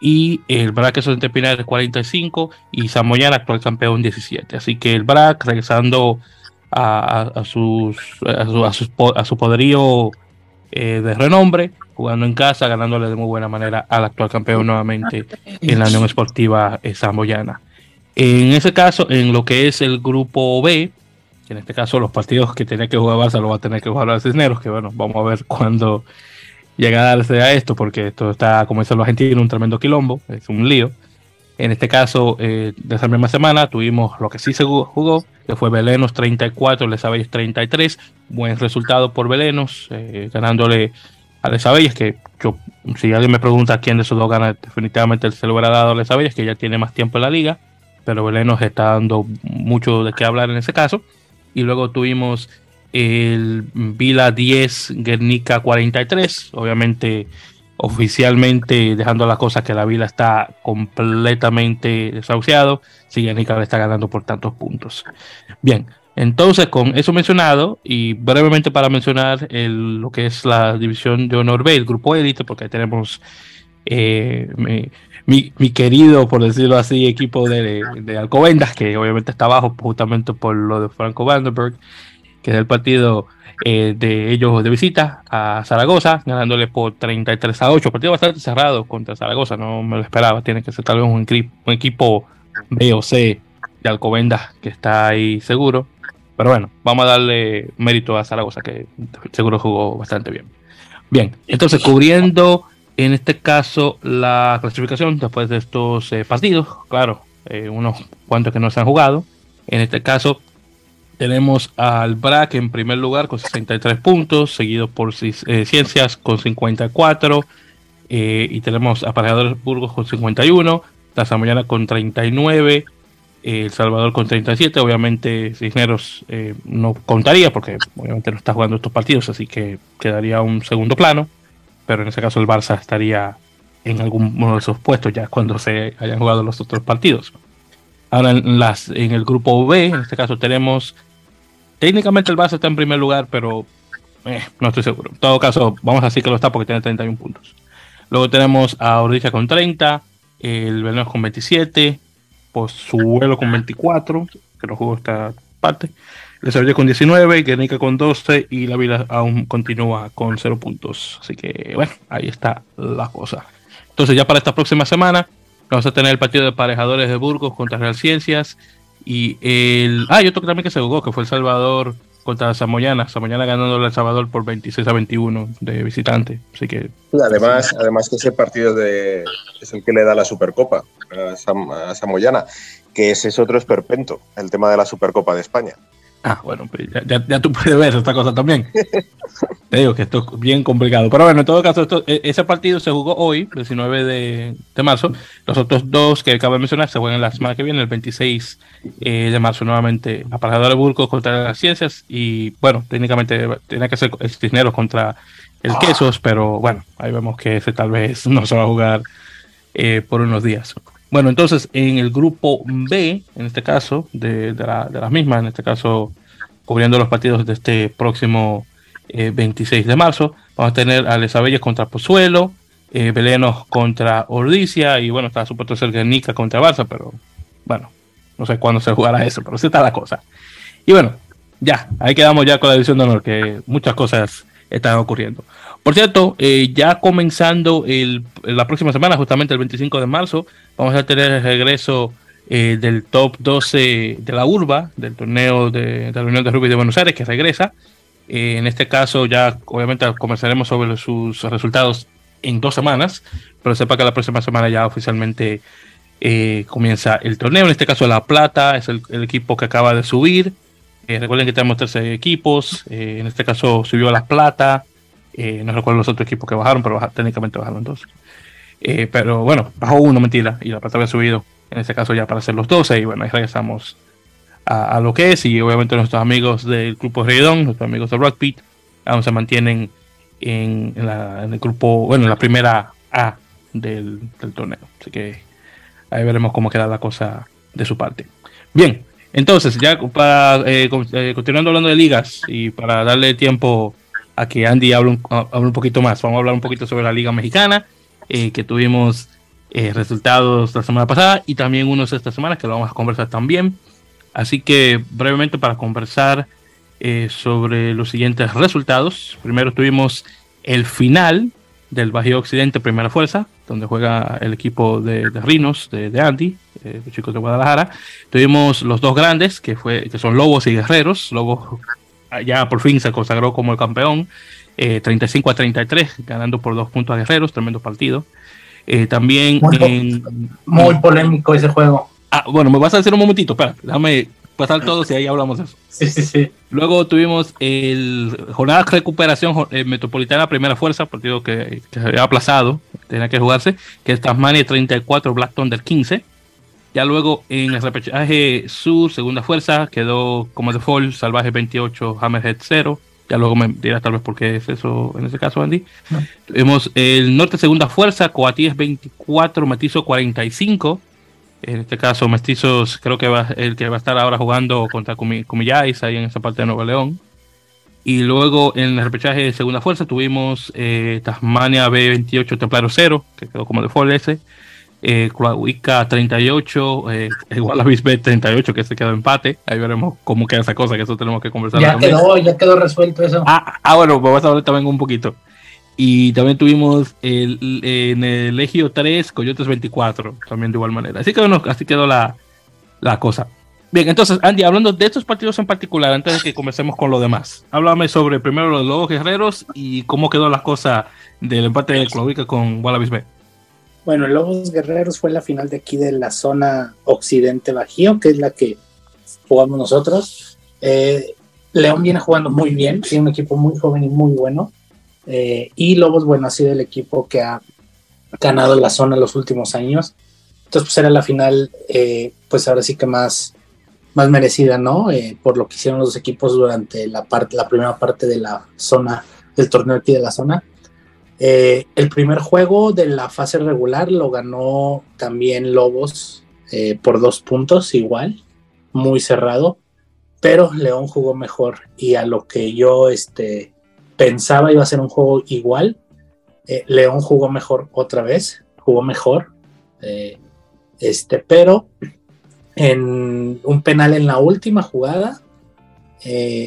y el BRAC de Pinares 45 y Samoyana actual campeón 17. Así que el BRAC regresando a, sus, a, su, poderío eh, de renombre, jugando en casa, ganándole de muy buena manera al actual campeón nuevamente en la Unión Esportiva Zamboyana. En ese caso, en lo que es el grupo B, que en este caso los partidos que tenía que jugar Barça lo va a tener que jugar los Cisneros, que bueno, vamos a ver cuándo llega a darse a esto, porque esto está, como dicen los argentinos, un tremendo quilombo, es un lío. En este caso, eh, de esa misma semana, tuvimos lo que sí se jugó, que fue Belenos 34, Lesabellas 33. Buen resultado por Belenos, eh, ganándole a Lesabellas, que yo, si alguien me pregunta quién de esos dos gana, definitivamente se lo hubiera dado a Lesabellas, que ya tiene más tiempo en la liga, pero Belenos está dando mucho de qué hablar en ese caso. Y luego tuvimos el Vila 10, Guernica 43, obviamente oficialmente dejando las cosas que la Vila está completamente desahuciado, sigue le está ganando por tantos puntos. Bien, entonces con eso mencionado y brevemente para mencionar lo que es la división de honor B, el grupo élite, porque tenemos eh, mi, querido, por decirlo así, equipo de, Alcobendas, que obviamente está abajo justamente por lo de Franco Vandenberg, que es el partido eh, de ellos de visita a Zaragoza, ganándole por 33 a 8. Partido bastante cerrado contra Zaragoza, no me lo esperaba. Tiene que ser tal vez un, un equipo B o C de Alcobendas que está ahí seguro. Pero bueno, vamos a darle mérito a Zaragoza, que seguro jugó bastante bien. Bien, entonces cubriendo en este caso la clasificación después de estos eh, partidos, claro, eh, unos cuantos que no se han jugado. En este caso, tenemos al BRAC en primer lugar con 63 puntos, seguido por eh, Ciencias con 54. Eh, y tenemos a Pareadores Burgos con 51, La Samoyana con 39, El Salvador con 37. Obviamente Cisneros no contaría porque obviamente no está jugando estos partidos, así que quedaría un segundo plano. Pero en ese caso el Barça estaría en alguno de esos puestos ya cuando se hayan jugado los otros partidos. Ahora en, el grupo B, en este caso tenemos Técnicamente el Barça está en primer lugar, pero eh, no estoy seguro. En todo caso, vamos a decir que lo está porque tiene 31 puntos. Luego tenemos a Ordizia con 30, el Belén con 27, vuelo con 24, que no jugó esta parte. El Sevilla con 19, Guernica con 12 y la Vila aún continúa con 0 puntos. Así que bueno, ahí está la cosa. Entonces ya para esta próxima semana vamos a tener el partido de parejadores de Burgos contra Real Ciencias y el. Ah, y otro también que se jugó, que fue El Salvador contra Samoyana. Samoyana ganando El Salvador por 26 a 21 de visitante. Así que. Además, además que ese partido de, es el que le da la Supercopa a, Samoyana, que ese es otro esperpento, el tema de la Supercopa de España. Ah, bueno, pues ya, tú puedes ver esta cosa también. Te digo que esto es bien complicado. Pero bueno, en todo caso, e, ese partido se jugó hoy, 19 de, marzo. Los otros dos que acabo de mencionar se juegan la semana que viene, el 26 eh, de marzo, nuevamente. Aparejador de Burgos contra las Ciencias. Y bueno, técnicamente tiene que ser el Cisneros contra el Quesos, pero bueno, ahí vemos que ese tal vez no se va a jugar eh, por unos días. Bueno, entonces en el grupo B, en este caso, de, la, de las mismas, en este caso cubriendo los partidos de este próximo 26 eh, de marzo, vamos a tener a Lesabelles contra Pozuelo, eh, contra Ordicia y bueno, está supuesto ser Guernica contra Barça, pero bueno, no sé cuándo se jugará eso, pero así está la cosa. Y bueno, ya, ahí quedamos ya con la división de honor, que muchas cosas están ocurriendo. Por cierto, eh, ya comenzando el, la próxima semana, justamente el 25 de marzo, vamos a tener el regreso eh, del top 12 de la urba, del torneo de, la Unión de Rugby de Buenos Aires, que regresa. Eh, en este caso, ya obviamente conversaremos sobre sus resultados en dos semanas, pero sepa que la próxima semana ya oficialmente comienza el torneo. En este caso, La Plata es el, equipo que acaba de subir. Recuerden que tenemos 13 equipos. en este caso, subió La Plata. Eh, no recuerdo los otros equipos que bajaron, pero técnicamente bajaron dos. Eh, pero bueno, bajó uno, mentira, y la plata había subido, en este caso ya para ser los 12, y bueno, ahí regresamos a, lo que es, y obviamente nuestros amigos del grupo Redón, nuestros amigos de Rugby, aún se mantienen en, el grupo, bueno, en la primera A del, torneo. Así que ahí veremos cómo queda la cosa de su parte. Bien, entonces, ya para eh, continuando hablando de ligas y para darle tiempo a que Andy hable un, un poquito más. Vamos a hablar un poquito sobre la Liga Mexicana, eh, que tuvimos eh, resultados la semana pasada y también unos esta semana que lo vamos a conversar también. Así que brevemente para conversar eh, sobre los siguientes resultados. Primero tuvimos el final del Bajío Occidente Primera Fuerza, donde juega el equipo de, de Rinos, de, de Andy, los chicos de Guadalajara. Tuvimos los dos grandes, que, fue, que son Lobos y Guerreros. Lobos ya por fin se consagró como el campeón, 35 eh, a 33, ganando por dos puntos a Guerreros, tremendo partido. Eh, también muy, polémico ese juego. Ah, bueno, me vas a decir un momentito, espera, déjame pasar todos y ahí hablamos de eso. Sí, sí, sí. Luego tuvimos el jornada de recuperación eh, metropolitana primera fuerza, partido que, que, se había aplazado, tenía que jugarse, que es Tasmania 34, Black Thunder 15. Ya luego en el repechaje sur, segunda fuerza, quedó como default Salvaje 28, Hammerhead 0. Ya luego me dirás tal vez por qué es eso en ese caso, Andy. Tuvimos el norte segunda fuerza, Coatíes 24, Mestizo 45. En este caso, Mestizos creo que va el que va a estar ahora jugando contra Cumillais ahí en esa parte de Nuevo León. Y luego en el repechaje de segunda fuerza tuvimos eh, Tasmania B28 Templario 0, que quedó como default ese eh, 38, eh, Wallabies B 38, que se quedó empate. Ahí veremos cómo queda esa cosa, que eso tenemos que conversar. Ya quedó, ya quedó resuelto eso. Ah, ah bueno, pues vamos a hablar también un poquito. Y también tuvimos el, en el Legio 3, Coyotes 24, también de igual manera. Así, que, bueno, así quedó la, la cosa. Bien, entonces, Andy, hablando de estos partidos en particular, antes de que comencemos con lo demás, háblame sobre primero los Lobos Guerreros y cómo quedó la cosa del empate de Clovica con Wallabies B. Bueno, Lobos Guerreros fue la final de aquí de la zona occidente Bajío, que es la que jugamos nosotros. Eh, León viene jugando muy bien, tiene un equipo muy joven y muy bueno. Eh, y Lobos, bueno, ha sido el equipo que ha ganado la zona los últimos años. Entonces, pues era la final, eh, pues ahora sí que más, más merecida, ¿no? por lo que hicieron los equipos durante la, la primera parte de la zona, del torneo aquí de la zona. Eh, el primer juego de la fase regular lo ganó también Lobos eh, por dos puntos, igual, muy cerrado, pero León jugó mejor y a lo que yo este, pensaba iba a ser un juego igual, eh, León jugó mejor otra vez, jugó mejor, este, pero en un penal en la última jugada,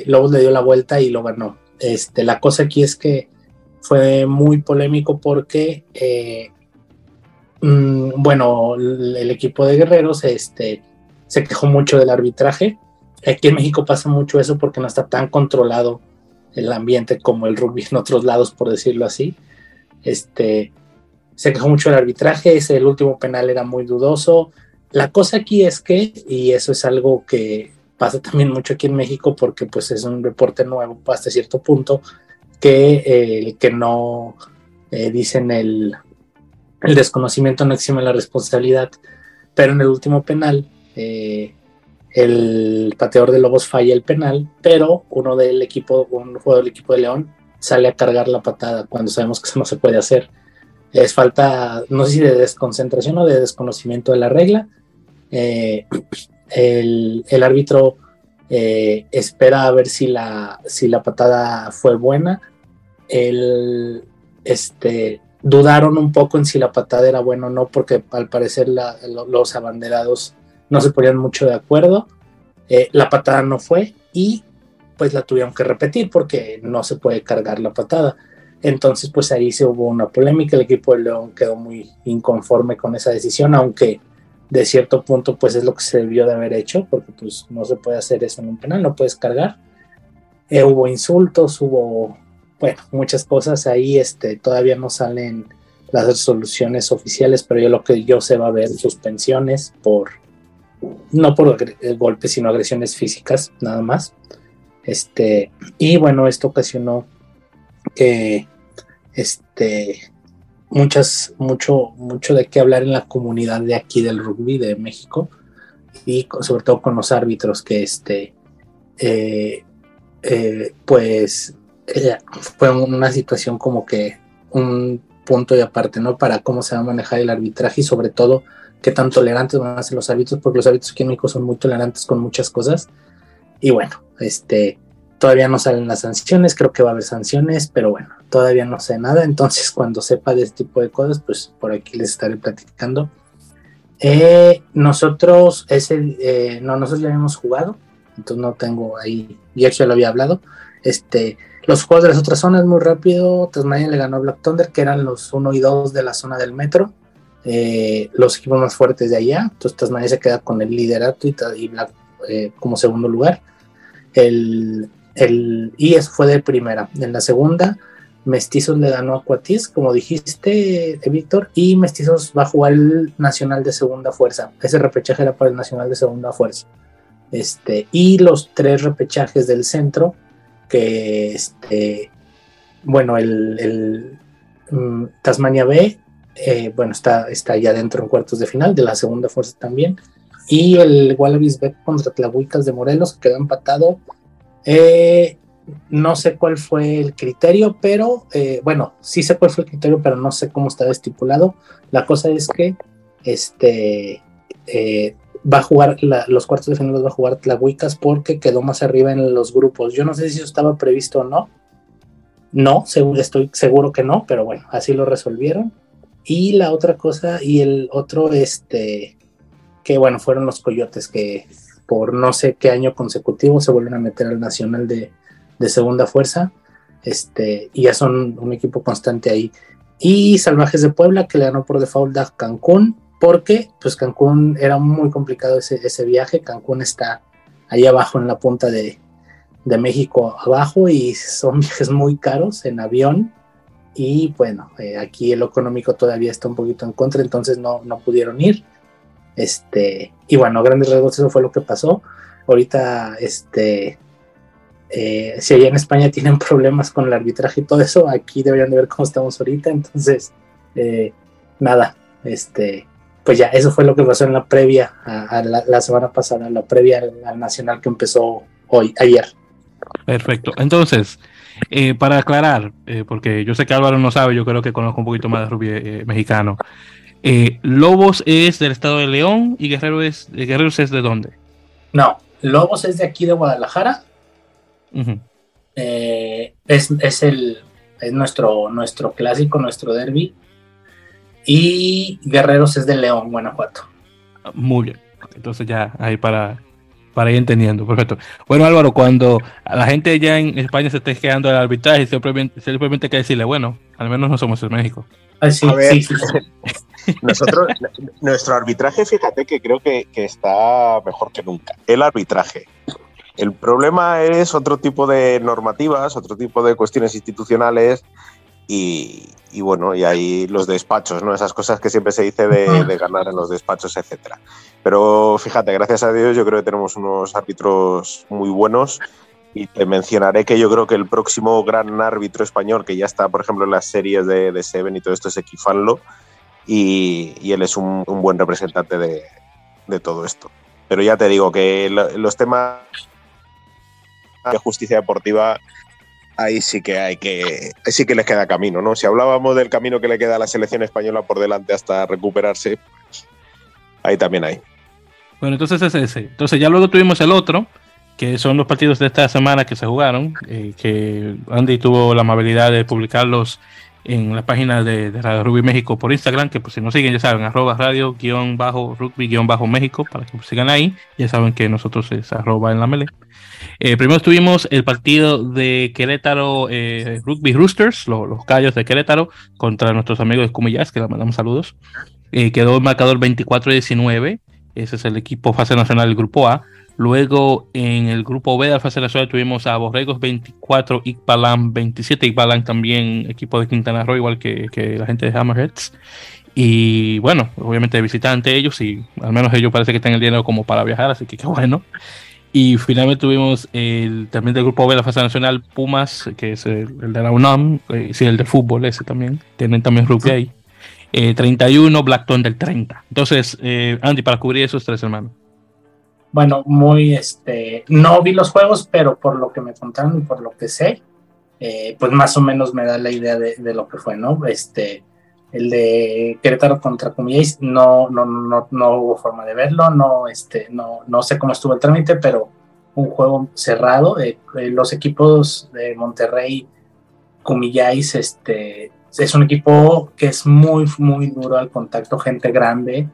Lobos le dio la vuelta y lo ganó. Este, la cosa aquí es que fue muy polémico porque, eh, mm, bueno, el, equipo de guerreros este, se quejó mucho del arbitraje. Aquí en México pasa mucho eso porque no está tan controlado el ambiente como el rugby en otros lados, por decirlo así. Este, se quejó mucho del arbitraje, ese el último penal era muy dudoso. La cosa aquí es que, y eso es algo que pasa también mucho aquí en México porque pues es un deporte nuevo hasta cierto punto que el que no eh, dicen el, el desconocimiento no exime la responsabilidad, pero en el último penal eh, el pateador de Lobos falla el penal, pero uno del equipo, un jugador del equipo de León sale a cargar la patada cuando sabemos que eso no se puede hacer. Es falta, no sé si de desconcentración o de desconocimiento de la regla. Eh, el, árbitro eh, espera a ver si la, si la patada fue buena. El, este, dudaron un poco en si la patada era buena o no, porque al parecer los abanderados no se ponían mucho de acuerdo. Eh, la patada no fue y pues la tuvieron que repetir porque no se puede cargar la patada. Entonces, pues ahí se hubo una polémica. El equipo de León quedó muy inconforme con esa decisión, aunque de cierto punto, pues es lo que se debió de haber hecho, porque pues no se puede hacer eso en un penal, no puedes cargar. Eh, hubo insultos, hubo, bueno, muchas cosas ahí, este, todavía no salen las resoluciones oficiales, pero yo lo que yo sé va a haber suspensiones por, no por eh, golpes, sino agresiones físicas, nada más. Este, y bueno, esto ocasionó que este, muchas, mucho, mucho de qué hablar en la comunidad de aquí del rugby de México y sobre todo con los árbitros que este, eh, eh, pues fue una situación como que un punto y aparte, ¿no? Para cómo se va a manejar el arbitraje y sobre todo qué tan tolerantes van a ser los árbitros, porque los árbitros México son muy tolerantes con muchas cosas. Y bueno, este, todavía no salen las sanciones, creo que va a haber sanciones, pero bueno, todavía no sé nada, entonces cuando sepa de este tipo de cosas, pues por aquí les estaré platicando. Eh, nosotros, ese, eh, no, nosotros ya habíamos jugado, entonces no tengo ahí, ya ya lo había hablado, este, los juegos de las otras zonas muy rápido, Tasmania le ganó a Black Thunder, que eran los 1 y 2 de la zona del metro, eh, los equipos más fuertes de allá, entonces Tasmania se queda con el liderato y, Black como segundo lugar. El, el, y eso fue de primera. En la segunda, Mestizos le ganó a Cuatis, como dijiste, Víctor, y Mestizos va a jugar el Nacional de Segunda Fuerza. Ese repechaje era para el Nacional de Segunda Fuerza. Este, y los tres repechajes del centro, que este, bueno, el, mm, Tasmania B, eh, bueno, está, está ya dentro en cuartos de final, de la segunda fuerza también. Y el Wallabies B contra Tlahuicas de Morelos, que quedó empatado eh, no sé cuál fue el criterio, pero eh, bueno, sí sé cuál fue el criterio, pero no sé cómo estaba estipulado. La cosa es que este va a jugar los cuartos de final los va a jugar Tlahuicas porque quedó más arriba en los grupos. Yo no sé si eso estaba previsto o no. No, estoy seguro que no, pero bueno, así lo resolvieron. Y la otra cosa, y el otro, este, que bueno, fueron los coyotes que por no sé qué año consecutivo se vuelven a meter al Nacional de, segunda fuerza. Este, y ya son un equipo constante ahí. Y Salvajes de Puebla, que le ganó por default a Cancún, porque pues Cancún era muy complicado ese, ese viaje. Cancún está ahí abajo en la punta de, México abajo y son viajes muy caros en avión. Y bueno, eh, aquí el económico todavía está un poquito en contra, entonces no, no pudieron ir. Este, y bueno, grandes rasgos eso fue lo que pasó. Ahorita, este, eh, si allá en España tienen problemas con el arbitraje y todo eso, aquí deberían de ver cómo estamos ahorita. Entonces, eh, nada, este, pues ya, eso fue lo que pasó en la previa a, la, semana pasada, la previa al, nacional que empezó hoy, ayer. Perfecto. Entonces, eh, para aclarar, porque yo sé que Álvaro no sabe, yo creo que conozco un poquito más de rugby mexicano. Eh, Lobos es del estado de León y Guerrero es, eh, Guerreros es de dónde? No, Lobos es de aquí de Guadalajara. Eh, es, el, es nuestro, nuestro clásico, nuestro derby. Y Guerreros es de León, Guanajuato. Muy bien. Entonces ya ahí para, para ir entendiendo. Perfecto. Bueno, Álvaro, cuando la gente ya en España se esté quedando al arbitraje, simplemente, simplemente hay que decirle, bueno, al menos no somos en México. Ah, sí, sí, Nosotros, nuestro arbitraje, fíjate que creo que, está mejor que nunca. El arbitraje. El problema es otro tipo de normativas, otro tipo de cuestiones institucionales y, bueno, y ahí los despachos, ¿no? Esas cosas que siempre se dice de, ganar en los despachos, etcétera. Pero fíjate, gracias a Dios yo creo que tenemos unos árbitros muy buenos y te mencionaré que yo creo que el próximo gran árbitro español, que ya está, por ejemplo, en las series de, Seven y todo esto, es Equifanlo, y, él es un, buen representante de, de, todo esto. Pero ya te digo que los temas de justicia deportiva ahí sí que hay que ahí sí que les queda camino, ¿no? Si hablábamos del camino que le queda a la selección española por delante hasta recuperarse, ahí también hay. Bueno, entonces es ese. Entonces ya luego tuvimos el otro, que son los partidos de esta semana que se jugaron, eh, que Andy tuvo la amabilidad de publicarlos en la página de, Radio Rugby México por Instagram, que pues si no siguen ya saben, arroba radio guion bajo rugby guion bajo México, para que sigan ahí, ya saben que nosotros es arroba en la mele. Eh, primero tuvimos el partido de Querétaro eh, Rugby Roosters, los callos de Querétaro, contra nuestros amigos de Cumillas, que les mandamos saludos. Eh, quedó el marcador 24-19, ese es el equipo fase nacional del grupo A. Luego en el grupo B de la fase nacional tuvimos a Borregos 24, Iqbalam 27, Iqbalam también equipo de Quintana Roo, igual que, que la gente de Hammerheads. Y bueno, obviamente visitante ellos y al menos ellos parece que están el dinero como para viajar, así que qué bueno. Y finalmente tuvimos el, también del grupo B de la fase nacional Pumas, que es el, de la UNAM, eh, sí, el de fútbol ese también, tienen también rugby ahí. Eh, 31, Blackton del 30. Entonces, eh, Andy, para cubrir esos tres hermanos bueno, muy, este, no vi los juegos, pero por lo que me contaron y por lo que sé, eh, pues más o menos me da la idea de, lo que fue, ¿no? Este, el de Querétaro contra Comillas, no, no, no, no hubo forma de verlo, no, este, no, no sé cómo estuvo el trámite, pero un juego cerrado. Eh, eh, los equipos de Monterrey, Comillas, este, es un equipo que es muy, muy duro al contacto, gente grande,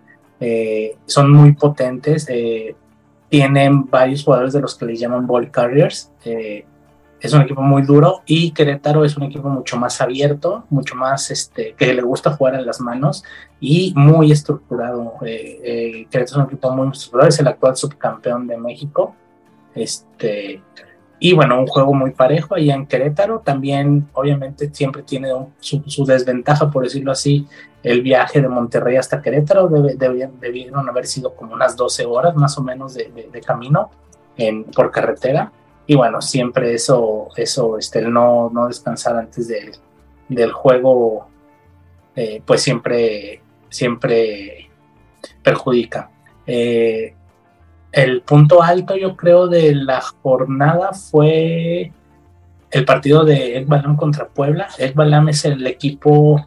son muy potentes tienen varios jugadores de los que les llaman ball carriers. es un equipo muy duro y Querétaro es un equipo mucho más abierto, mucho más este, que le gusta jugar en las manos y muy estructurado. Eh, eh, Querétaro es un equipo muy estructurado, es el actual subcampeón de México. Este, y bueno, un juego muy parejo allá en Querétaro. También, obviamente, siempre tiene su, desventaja, por decirlo así, el viaje de Monterrey hasta Querétaro. debieron haber sido como unas 12 horas más o menos de, camino en, por carretera. Y bueno, siempre eso, eso este, el no, no descansar antes del juego, eh, pues siempre, siempre perjudica. Eh, el punto alto, yo creo, de la jornada fue el partido de Ekbalam contra Puebla. Ekbalam es el equipo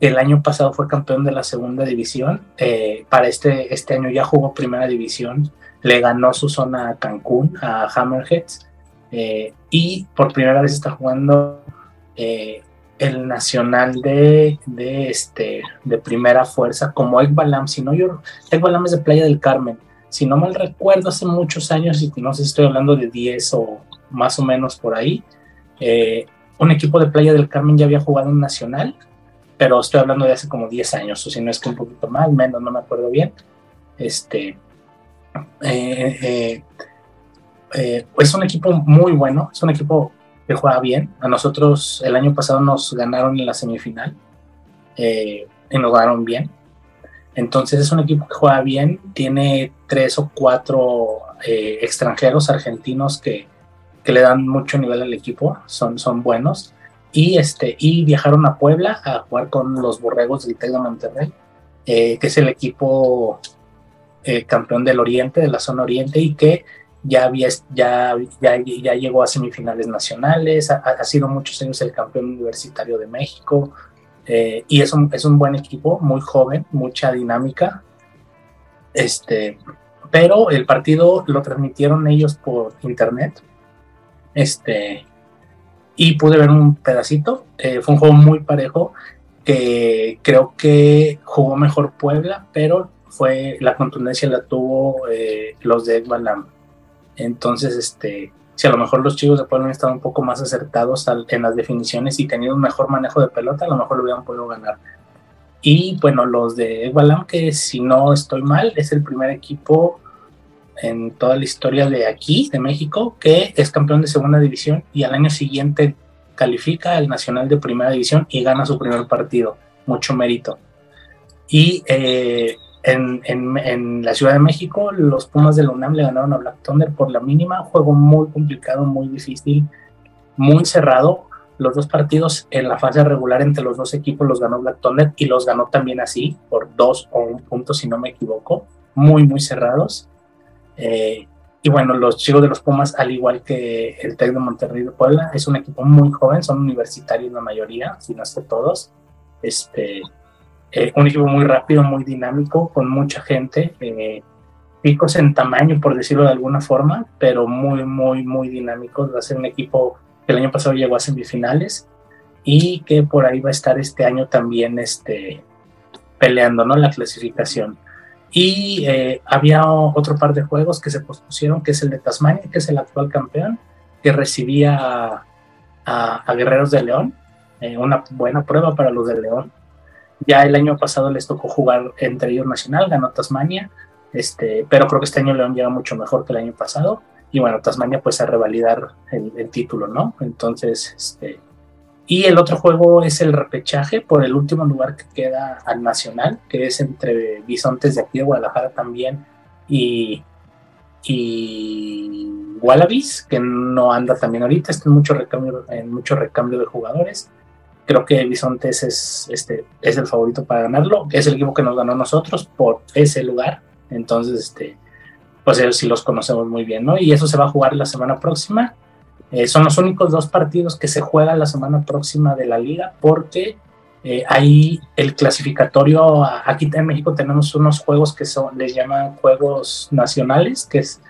que el año pasado fue campeón de la segunda división. Eh, para este, este año ya jugó primera división. Le ganó su zona a Cancún, a Hammerheads. Eh, y por primera vez está jugando eh, el nacional de, de, este, de primera fuerza como Ekbalam. Si no, yo, Ekbalam es de Playa del Carmen si no mal recuerdo, hace muchos años, y no sé si estoy hablando de 10 o más o menos por ahí, eh, un equipo de Playa del Carmen ya había jugado un nacional, pero estoy hablando de hace como 10 años, o si no es que un poquito más, menos, no me acuerdo bien. Este, eh, eh, es un equipo muy bueno, es un equipo que juega bien. A nosotros el año pasado nos ganaron en la semifinal y nos ganaron bien. Entonces es un equipo que juega bien, tiene tres o cuatro eh, extranjeros argentinos que, le dan mucho nivel al equipo, son, son buenos. Y, este, y viajaron a Puebla a jugar con los Borregos del TEC de Monterrey, eh, que es el equipo eh, campeón del Oriente, de la zona Oriente, y que ya, había, ya, ya, ya llegó a semifinales nacionales, ha, sido muchos años el campeón universitario de México, eh, y es un, es un buen equipo, muy joven, mucha dinámica. Este, pero el partido lo transmitieron ellos por internet. Este, y pude ver un pedacito. Eh, fue un juego muy parejo que creo que jugó mejor Puebla, pero fue la contundencia la tuvo eh, los de Ekbalam. Entonces, este, si a lo mejor los chicos de Puebla han estado un poco más acertados en las definiciones y tenido un mejor manejo de pelota, a lo mejor lo hubieran podido ganar. Y bueno, los de Egualam, que si no estoy mal, es el primer equipo en toda la historia de aquí, de México, que es campeón de segunda división y al año siguiente califica al Nacional de Primera División y gana su primer partido. Mucho mérito. Y eh, en, en, la Ciudad de México, los Pumas de la UNAM le ganaron a Black Thunder por la mínima. Juego muy complicado, muy difícil, muy cerrado. Los dos partidos en la fase regular entre los dos equipos los ganó Black Thunder y los ganó también así, por dos o un punto, si no me equivoco. Muy, muy cerrados. Eh, y bueno, los chicos de los Pumas, al igual que el Tec de Monterrey de Puebla, es un equipo muy joven, son universitarios la mayoría, si no es que todos. Este, eh, un equipo muy rápido, muy dinámico, con mucha gente, eh, picos en tamaño, por decirlo de alguna forma, pero muy, muy, muy dinámicos. Va a ser un equipo que el año pasado llegó a semifinales y que por ahí va a estar este año también este, peleando ¿no? la clasificación. Y eh, había otro par de juegos que se pospusieron, que es el de Tasmania, que es el actual campeón, que recibía a, Guerreros de León, una buena prueba para los de León ya el año pasado les tocó jugar entre ellos Nacional, ganó Tasmania, este, pero creo que este año León llega mucho mejor que el año pasado. Y bueno, Tasmania pues a revalidar el, título, ¿no? Entonces, este, y el otro juego es el repechaje por el último lugar que queda al Nacional, que es entre Bisontes de aquí de Guadalajara también y, y Wallabies, que no anda también ahorita, está en recambio, en mucho recambio de jugadores creo que Bisontes es, este, es el favorito para ganarlo. Es el equipo que nos ganó nosotros por ese lugar. Entonces, este, pues ellos sí los conocemos muy bien, ¿no? Y eso se va a jugar la semana próxima. Eh, son los únicos dos partidos que se juegan la semana próxima de la liga porque eh, ahí el clasificatorio, aquí en México tenemos unos juegos que son, les llaman juegos nacionales, que es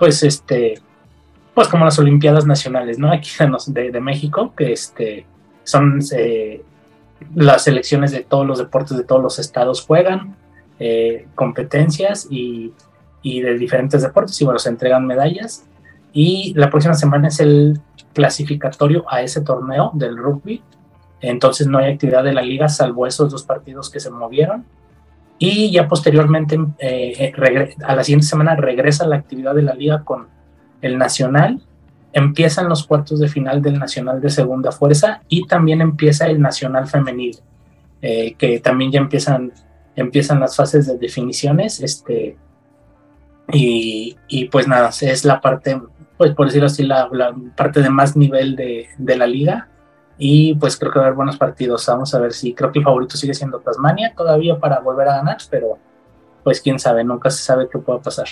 pues este, pues como las Olimpiadas Nacionales, ¿no? Aquí de México, que este, son eh, las selecciones de todos los deportes de todos los estados juegan eh, competencias y, de diferentes deportes. Y bueno, se entregan medallas. Y la próxima semana es el clasificatorio a ese torneo del rugby. Entonces no hay actividad de la liga salvo esos dos partidos que se movieron. Y ya posteriormente eh, a la siguiente semana regresa la actividad de la liga con el nacional empiezan los cuartos de final del Nacional de Segunda Fuerza y también empieza el Nacional Femenil, eh, que también ya empiezan, empiezan las fases de definiciones, este, y, pues nada, es la parte, pues por decirlo así, la, parte de más nivel de, de, la liga, y pues creo que va a haber buenos partidos, vamos a ver si, creo que el favorito sigue siendo Tasmania todavía para volver a ganar, pero pues quién sabe, nunca se sabe qué pueda pasar.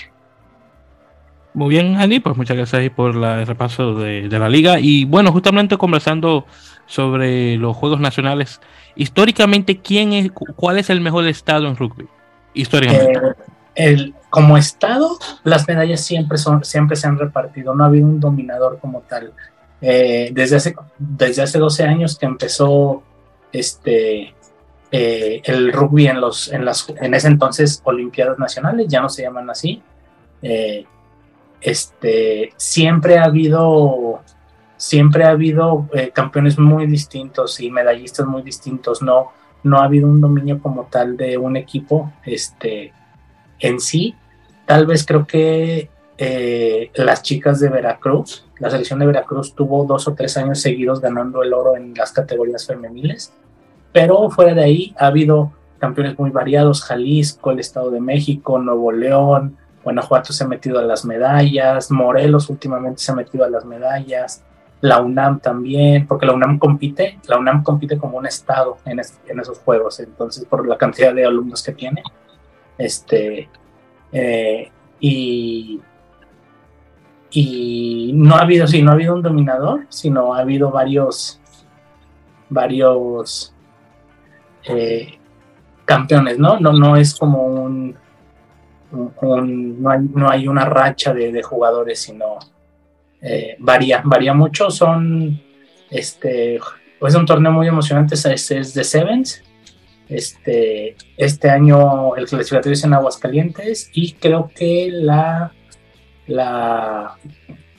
Muy bien, Andy, pues muchas gracias por el repaso de, la liga. Y bueno, justamente conversando sobre los Juegos Nacionales, históricamente, ¿quién ¿cuál es el mejor estado en rugby? Históricamente. Eh, el, como estado, las medallas siempre, son, siempre se han repartido, no ha habido un dominador como tal. Eh, desde, hace, desde hace 12 años que empezó este, eh, el rugby en, los, en, las, en ese entonces Olimpiadas Nacionales, ya no se llaman así este, siempre ha habido, siempre ha habido eh, campeones muy distintos y medallistas muy distintos, no, no ha habido un dominio como tal de un equipo este, en sí. Tal vez creo que eh, las chicas de Veracruz, la selección de Veracruz tuvo dos o tres años seguidos ganando el oro en las categorías femeniles, pero fuera de ahí ha habido campeones muy variados, Jalisco, el Estado de México, Nuevo León, Guanajuato se ha metido a las medallas, Morelos últimamente se ha metido a las medallas, la UNAM también, porque la UNAM compite, la UNAM compite como un estado en, esos juegos, entonces por la cantidad de alumnos que tiene, este, eh, y, y no ha habido, sí, no ha habido un dominador, sino ha habido varios, varios eh, campeones, ¿no? No, no es como un no, hay, no, hay, una racha de, jugadores, sino eh, varía, varía mucho. Son, este, es un torneo muy emocionante, es, es de Sevens. Este, este año el clasificatorio es en Aguascalientes y creo que la, la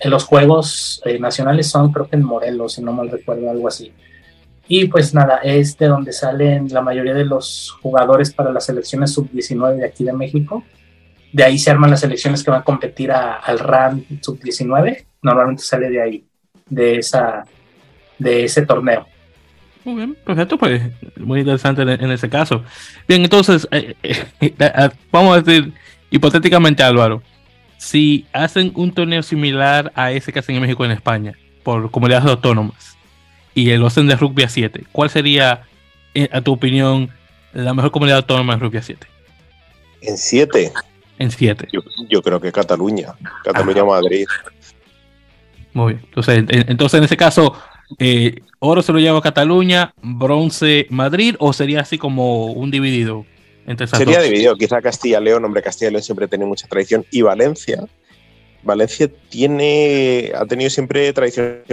los juegos eh, nacionales son creo que en Morelos, si no mal recuerdo, algo así. Y pues nada, es de donde salen la mayoría de los jugadores para las selecciones sub-19 de aquí de México de ahí se arman las selecciones que van a competir al RAN sub-19, normalmente sale de ahí, de esa, de ese torneo. Muy bien, perfecto, pues muy interesante en, ese caso. Bien, entonces, eh, eh, eh, vamos a decir, hipotéticamente Álvaro, si hacen un torneo similar a ese que hacen en México en España, por comunidades autónomas, y el hacen de rugby a 7, ¿cuál sería, a tu opinión, la mejor comunidad autónoma de rugby a 7? En 7. En 7. Yo, creo que Cataluña, Cataluña-Madrid. Muy bien, entonces, entonces en ese caso eh, oro se lo lleva a Cataluña, bronce Madrid, o sería así como un dividido entre Sería dividido, quizá Castilla-León, hombre, Castilla-León siempre tiene mucha tradición, y Valencia. Valencia tiene, ha tenido siempre tradición.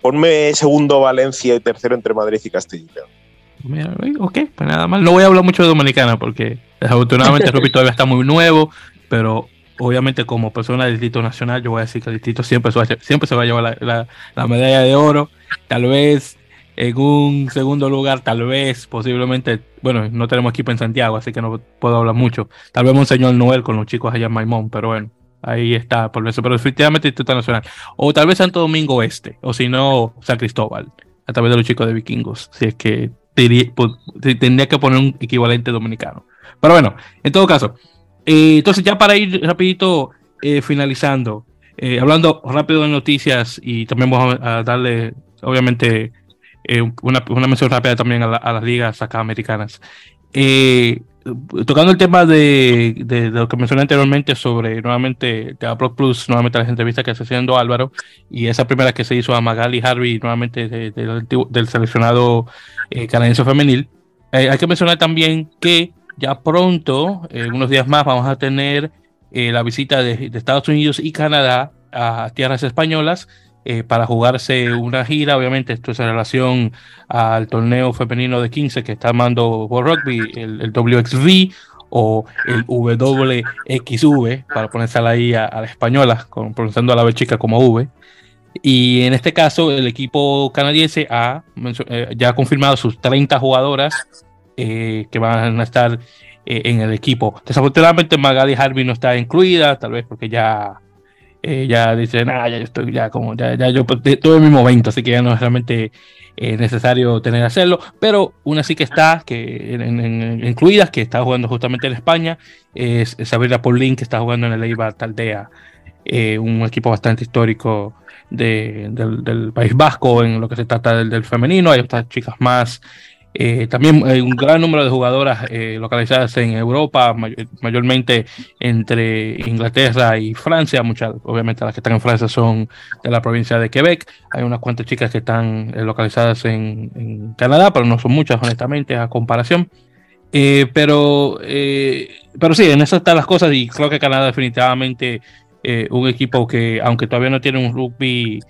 Ponme segundo Valencia y tercero entre Madrid y Castilla. Mira, ok, pues nada más. No voy a hablar mucho de Dominicana porque desafortunadamente rugby todavía está muy nuevo, pero obviamente como persona del Distrito Nacional yo voy a decir que el Distrito siempre, siempre se va a llevar la medalla de oro Tal vez en un segundo lugar, tal vez, posiblemente, bueno, no tenemos equipo en Santiago, así que no puedo hablar mucho. Tal vez un señor Noel con los chicos allá en Maimón, pero bueno, ahí está, por eso. Pero definitivamente Instituto Nacional. O tal vez Santo Domingo Este, o si no, San Cristóbal, a través de los chicos de vikingos, si es que tendría que poner un equivalente dominicano. Pero bueno, en todo caso, eh, entonces ya para ir rapidito eh, finalizando, eh, hablando rápido de noticias y también vamos a darle obviamente una, una, mención rápida también a, las ligas acá americanas. Eh, tocando el tema de, de, lo que mencioné anteriormente sobre nuevamente de Plus, nuevamente las entrevistas que está haciendo Álvaro y esa primera que se hizo a Magali Harvey, nuevamente del seleccionado eh, canadiense femenil, hay que mencionar también que ya pronto, en unos días más, vamos a tener la visita de, de Estados Unidos y Canadá a tierras españolas eh, para jugarse una gira. Obviamente, esto es en relación al torneo femenino de 15 que está armando World Rugby, el, WXV o el WXV, para ponerse ahí a, a la española, con, pronunciando a la B chica como V. Y en este caso, el equipo canadiense ha eh, ya ha confirmado sus 30 jugadoras eh, que van a estar en el equipo. Desafortunadamente, Magali Harvey no está incluida, tal vez porque ya eh, ya dice, nada, ya yo estoy, ya como, ya, ya yo todo en mi momento, así que ya no es realmente eh, necesario tener que hacerlo, pero una sí que está, que incluidas, que está jugando justamente en España, es, Sabrina Paulín, que está jugando en el Eibar Taldea, eh, un equipo bastante histórico de, del, País Vasco en lo que se trata del, del femenino, hay otras chicas más eh, también hay un gran número de jugadoras eh, localizadas en Europa, mayormente entre Inglaterra y Francia. Muchas, obviamente, las que están en Francia son de la provincia de Quebec. Hay unas cuantas chicas que están eh, localizadas en, Canadá, pero no son muchas, honestamente, a comparación. pero, pero sí, en eso están las cosas y creo que Canadá definitivamente un equipo que, aunque todavía no tiene un rugby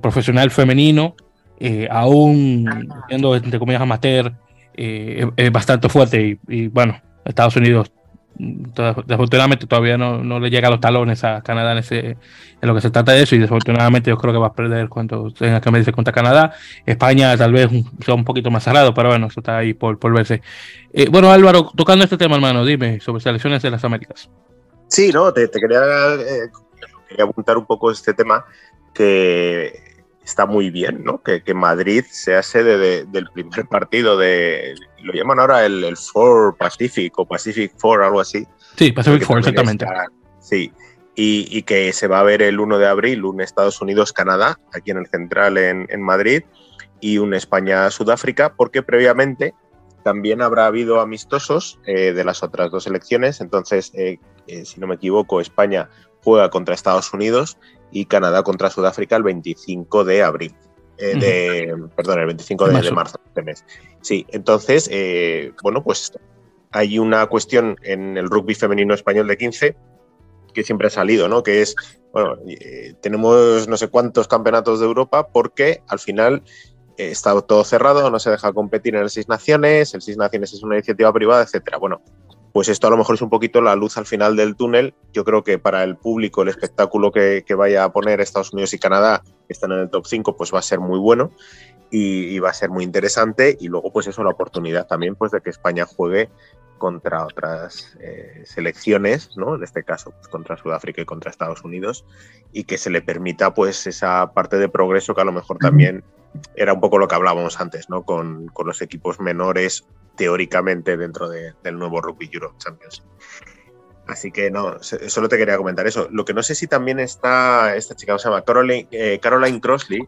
profesional femenino, eh, aún siendo entre comillas amateur, eh, es, bastante fuerte y, bueno, Estados Unidos desafortunadamente todavía no, no, le llega a los talones a Canadá en, ese, en lo que se trata de eso y desafortunadamente yo creo que va a perder cuando tenga que medirse contra Canadá. España tal vez sea un poquito más cerrado, pero bueno, eso está ahí por, por verse. Eh, bueno, Álvaro, tocando este tema, hermano, dime sobre selecciones de las Américas. Sí, no, te, te quería, quería apuntar un poco este tema que está muy bien, ¿no? Que, que Madrid sea sede del primer partido de, lo llaman ahora el, el Four Pacific o Pacific Four, algo así. Sí, Pacific Four, exactamente. sí, y, y, que se va a ver el 1 de abril, un Estados Unidos-Canadá, aquí en el Central en, en Madrid, y un España-Sudáfrica, porque previamente también habrá habido amistosos eh, de las otras dos elecciones, entonces, eh, eh, si no me equivoco, España juega contra Estados Unidos y Canadá contra Sudáfrica el 25 de abril. Eh, de, Perdón, el 25 de, marzo de mes. Sí, entonces, eh, bueno, pues hay una cuestión en el rugby femenino español de 15 que siempre ha salido, ¿no? Que es, bueno, eh, tenemos no sé cuántos campeonatos de Europa porque al final está todo cerrado, no se deja competir en el Seis Naciones, el Seis Naciones es una iniciativa privada, etcétera. Bueno, pues esto a lo mejor es un poquito la luz al final del túnel. Yo creo que para el público el espectáculo que, vaya a poner Estados Unidos y Canadá, que están en el top 5, pues va a ser muy bueno y, va a ser muy interesante. Y luego, pues eso, la oportunidad también pues, de que España juegue contra otras eh, selecciones, ¿no? En este caso, pues, contra Sudáfrica y contra Estados Unidos, y que se le permita pues esa parte de progreso que a lo mejor también era un poco lo que hablábamos antes, ¿no? Con, con los equipos menores, teóricamente, dentro de, del nuevo Rugby Europe Champions. Así que no, solo te quería comentar eso. Lo que no sé si también está esta chica, se llama Caroline, eh, Caroline Crossley.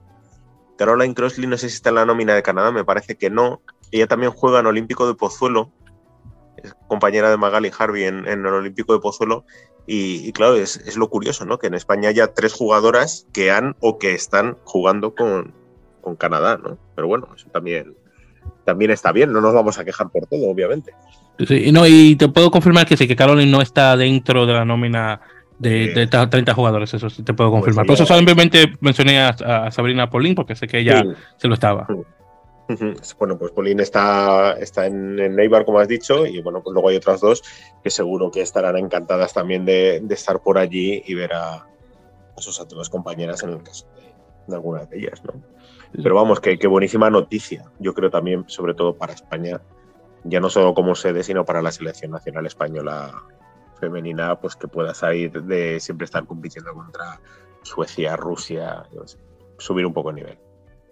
Caroline Crossley, no sé si está en la nómina de Canadá, me parece que no. Ella también juega en Olímpico de Pozuelo, es compañera de Magali Harvey en, en el Olímpico de Pozuelo. Y, y claro, es, es, lo curioso, ¿no? Que en España haya tres jugadoras que han o que están jugando con, con Canadá, ¿no? Pero bueno, eso también, también está bien, no nos vamos a quejar por todo, obviamente. Sí, no, y te puedo confirmar que sí, que Caroline no está dentro de la nómina de, de 30 jugadores, eso sí te puedo confirmar. Pues Por eso solamente mencioné a, a, Sabrina Paulín, porque sé que ella sí. se lo estaba. Bueno, pues Paulín está, está en, en Neibar, como has dicho, y bueno, pues luego hay otras dos que seguro que estarán encantadas también de, de estar por allí y ver a, a sus antiguas compañeras en el caso de, de alguna de ellas, ¿no? Pero vamos, que, que, buenísima noticia. Yo creo también, sobre todo para España, ya no solo como sede, sino para la selección nacional española femenina, pues que pueda salir de siempre estar compitiendo contra Suecia, Rusia, sé, subir un poco el nivel.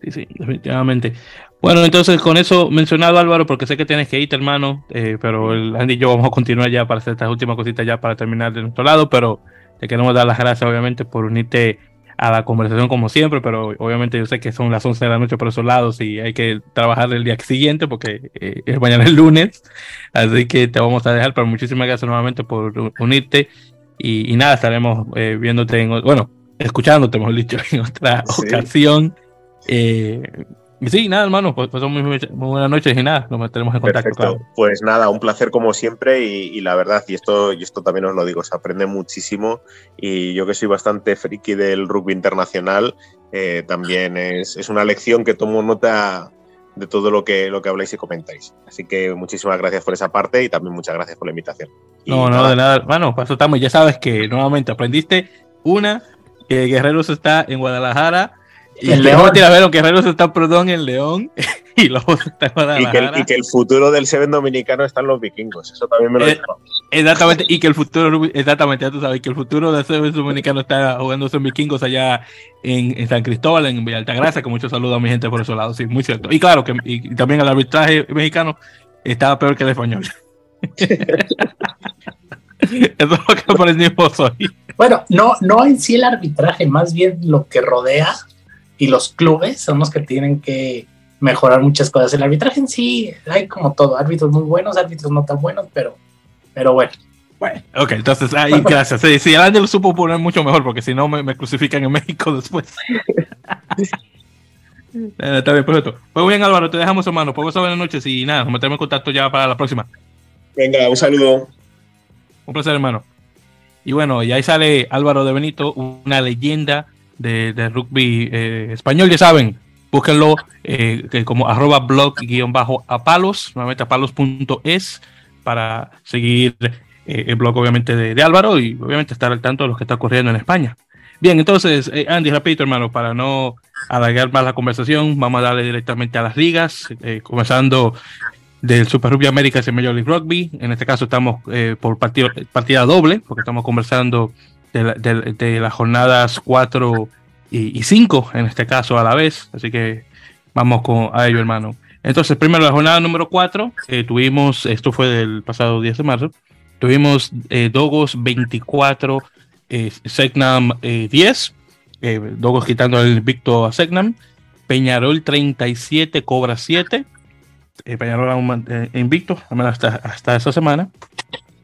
Sí, sí, definitivamente. Bueno, entonces con eso mencionado Álvaro, porque sé que tienes que irte, hermano, eh, pero el Andy y yo vamos a continuar ya para hacer estas últimas cositas ya para terminar de nuestro lado, pero te queremos dar las gracias obviamente por unirte a la conversación como siempre, pero obviamente yo sé que son las 11 de la noche por esos lados y hay que trabajar el día siguiente porque eh, es mañana el lunes, así que te vamos a dejar, pero muchísimas gracias nuevamente por unirte y, y nada, estaremos eh, viéndote, en, bueno, escuchándote, mejor dicho, en otra sí. ocasión. Eh, Sí, nada, hermano, pues, pues muy, muy, buenas noches y nada, nos meteremos en contacto. Perfecto. Claro. Pues nada, un placer como siempre y, y, la verdad, y esto, y esto también os lo digo, se aprende muchísimo y yo que soy bastante friki del rugby internacional, eh, también es, es, una lección que tomo nota de todo lo que, lo que habláis y comentáis. Así que muchísimas gracias por esa parte y también muchas gracias por la invitación. Y no, no, nada. de nada, hermano, paso estamos, ya sabes que nuevamente aprendiste una, que Guerreros está en Guadalajara y el León. Tira, ver, Guerreros está, perdón, en León. y Lobos está en y que, el, y que el futuro del Seven dominicano está en los vikingos. Eso también me lo eh, Exactamente. Y que el futuro, exactamente, ya tú sabes, que el futuro del Seven dominicano está jugando en vikingos allá en, en, San Cristóbal, en Villa Altagracia. Que muchos saludos a mi gente por esos lados. Sí, muy cierto. Y claro, que y también el arbitraje mexicano estaba peor que el español. Eso es lo que aprendimos hoy. Bueno, no, no en sí el arbitraje, más bien lo que rodea y los clubes son los que tienen que mejorar muchas cosas. El arbitraje en sí, hay como todo, árbitros muy buenos, árbitros no tan buenos, pero, pero bueno. Bueno, ok, entonces ahí, gracias. Sí, sí, el Andy lo supo poner mucho mejor, porque si no me, me, crucifican en México después. eh, está bien, perfecto. Pues muy bien, Álvaro, te dejamos, hermano. Pues buenas noches y nada, nos metemos en contacto ya para la próxima. Venga, un saludo. Un placer, hermano. Y bueno, y ahí sale Álvaro de Benito, una leyenda de, rugby eh, español, ya saben, búsquenlo eh, como arroba blog guion bajo a palos, nuevamente a palos.es para seguir eh, el blog obviamente de, de, Álvaro y obviamente estar al tanto de lo que está ocurriendo en España. Bien, entonces, eh, Andy, repito, hermano, para no alargar más la conversación, vamos a darle directamente a las ligas, comenzando del Super Rugby América y Major League Rugby. En este caso estamos por partido, partida doble, porque estamos conversando de, de, de las jornadas 4 y 5, en este caso a la vez. Así que vamos con a ello, hermano. Entonces, primero la jornada número 4, eh, tuvimos, esto fue del pasado 10 de marzo, tuvimos eh, Dogos 24, eh, Segnam 10, Dogos quitando el invicto a Segnam, Peñarol 37, Cobra 7, Peñarol aún invicto, hasta, hasta esa semana,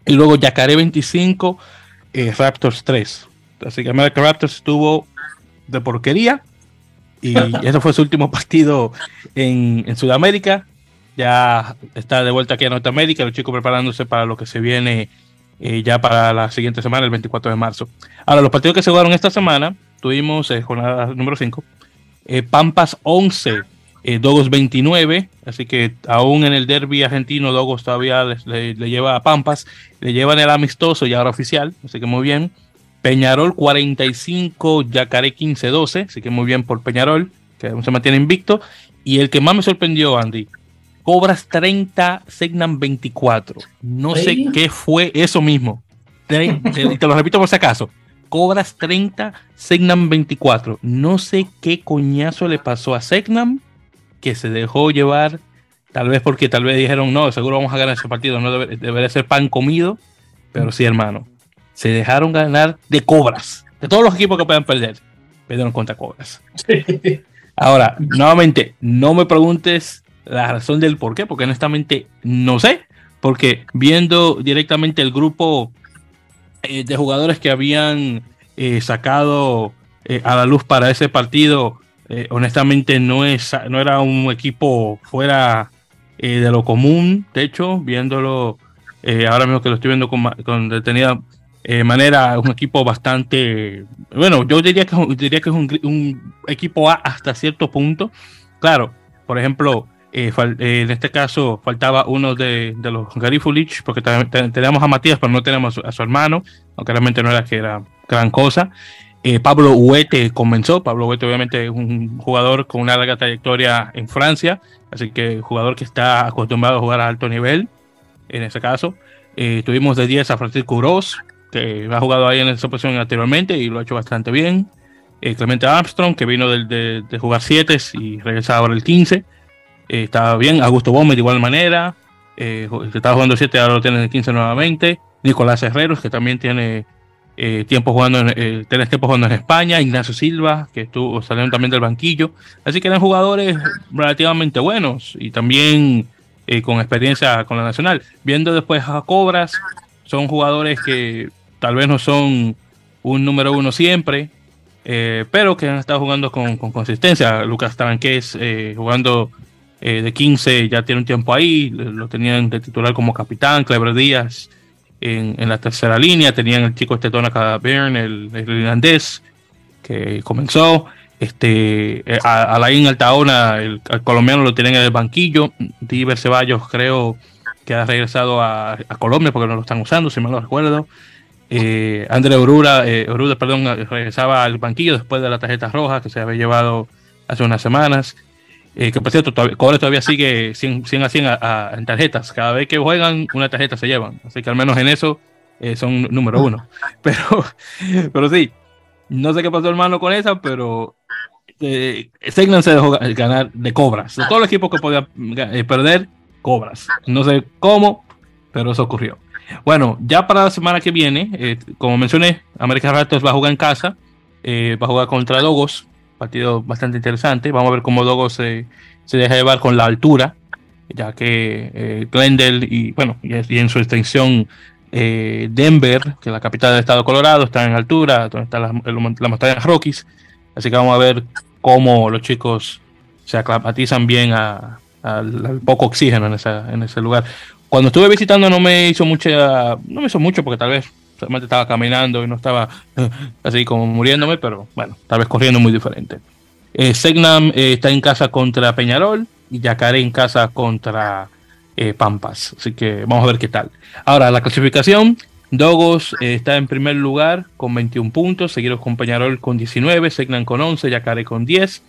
y luego Yacaré 25, eh, Raptors 3. Así que America Raptors estuvo de porquería. Y ese fue su último partido en, en, Sudamérica. Ya está de vuelta aquí a Norteamérica. Los chicos preparándose para lo que se viene eh, ya para la siguiente semana, el 24 de marzo. Ahora, los partidos que se jugaron esta semana, tuvimos eh, jornada número 5. Eh, Pampas 11, Dogos 29. Así que aún en el derby argentino, Dogos todavía le, le, le lleva a Pampas. Le llevan el amistoso y ahora oficial. Así que muy bien. Peñarol 45, Yacaré 15-12, así que muy bien por Peñarol, que se mantiene invicto. Y el que más me sorprendió, Andy, Cobras 30, Segnan 24. No ¿Sí? sé qué fue eso mismo. Te, te, te, lo repito por si acaso. Cobras 30, Segnam 24. No sé qué coñazo le pasó a Segnam que se dejó llevar, tal vez porque tal vez dijeron, no, seguro vamos a ganar ese partido, no debe, debería ser pan comido, pero sí, hermano, se dejaron ganar de Cobras, de todos los equipos que puedan perder, perdieron contra Cobras. Ahora, nuevamente, no me preguntes la razón del por qué, porque honestamente no sé, porque viendo directamente el grupo eh, de jugadores que habían eh, sacado eh, a la luz para ese partido, honestamente no, es, no era un equipo fuera de lo común, de hecho, viéndolo ahora mismo que lo estoy viendo con, detenida manera, un equipo bastante, bueno, yo diría que, diría que es un, equipo A hasta cierto punto. Claro, por ejemplo, eh, eh, en este caso faltaba uno de, los Garifulich, porque teníamos a Matías, pero no tenemos a su hermano, aunque realmente no era que era gran cosa. Eh, Pablo Huete comenzó. Pablo Huete, obviamente, es un jugador con una larga trayectoria en Francia, así que jugador que está acostumbrado a jugar a alto nivel. En ese caso, tuvimos de 10 a Francisco Uroz, que ha jugado ahí en esa posición anteriormente y lo ha hecho bastante bien. Clemente Armstrong, que vino de, jugar 7 y regresa ahora el 15. Eh, estaba bien. Augusto Gómez de igual manera. Eh, estaba jugando 7, ahora lo tiene en el 15 nuevamente. Nicolás Herreros, que también tiene eh, tiempo jugando en, eh, tiempo jugando en España. Ignacio Silva, que estuvo saliendo también del banquillo. Así que eran jugadores relativamente buenos y también con experiencia con la nacional. Viendo después a Cobras, son jugadores que tal vez no son un número uno siempre, pero que han estado jugando con, con consistencia. Lucas Taranqués jugando eh, de 15 ya tiene un tiempo ahí, lo tenían de titular como capitán, Clever Díaz en, la tercera línea, tenían el chico este Donaka Byrne, el, irlandés, que comenzó, este, eh, Alain Altaona, el, colombiano lo tienen en el banquillo, Diver Ceballos creo que ha regresado a, Colombia porque no lo están usando, si me lo recuerdo. Eh, André Orura, eh, perdón, regresaba al banquillo después de la tarjeta roja que se había llevado hace unas semanas. Eh, que por cierto, todavía, todavía sigue 100, 100 a 100 en tarjetas. Cada vez que juegan, una tarjeta se llevan. Así que al menos en eso eh, son número uno. Pero, pero sí, no sé qué pasó hermano con esa, pero eh, se dejó ganar de cobras. De todos los equipos que podía eh, perder, cobras. No sé cómo, pero eso ocurrió. Bueno, ya para la semana que viene, como mencioné, América Raptors va a jugar en casa, va a jugar contra Dogos, partido bastante interesante. Vamos a ver cómo Dogos se, se deja llevar con la altura, ya que eh, Glendale y, bueno, y, en su extensión eh, Denver, que es la capital del estado de Colorado, está en altura, donde están las, las montañas Rockies. Así que vamos a ver cómo los chicos se aclimatizan bien al poco oxígeno en, esa, en ese lugar. Cuando estuve visitando no me hizo mucha, no me hizo mucho porque tal vez solamente estaba caminando y no estaba así como muriéndome, pero bueno, tal vez corriendo muy diferente. Eh, Segnam eh, está en casa contra Peñarol y Yacaré en casa contra eh, Pampas. Así que vamos a ver qué tal. Ahora, la clasificación. Dogos eh, está en primer lugar con 21 puntos, seguidos con Peñarol con 19, Segnam con 11, Yacaré con 10,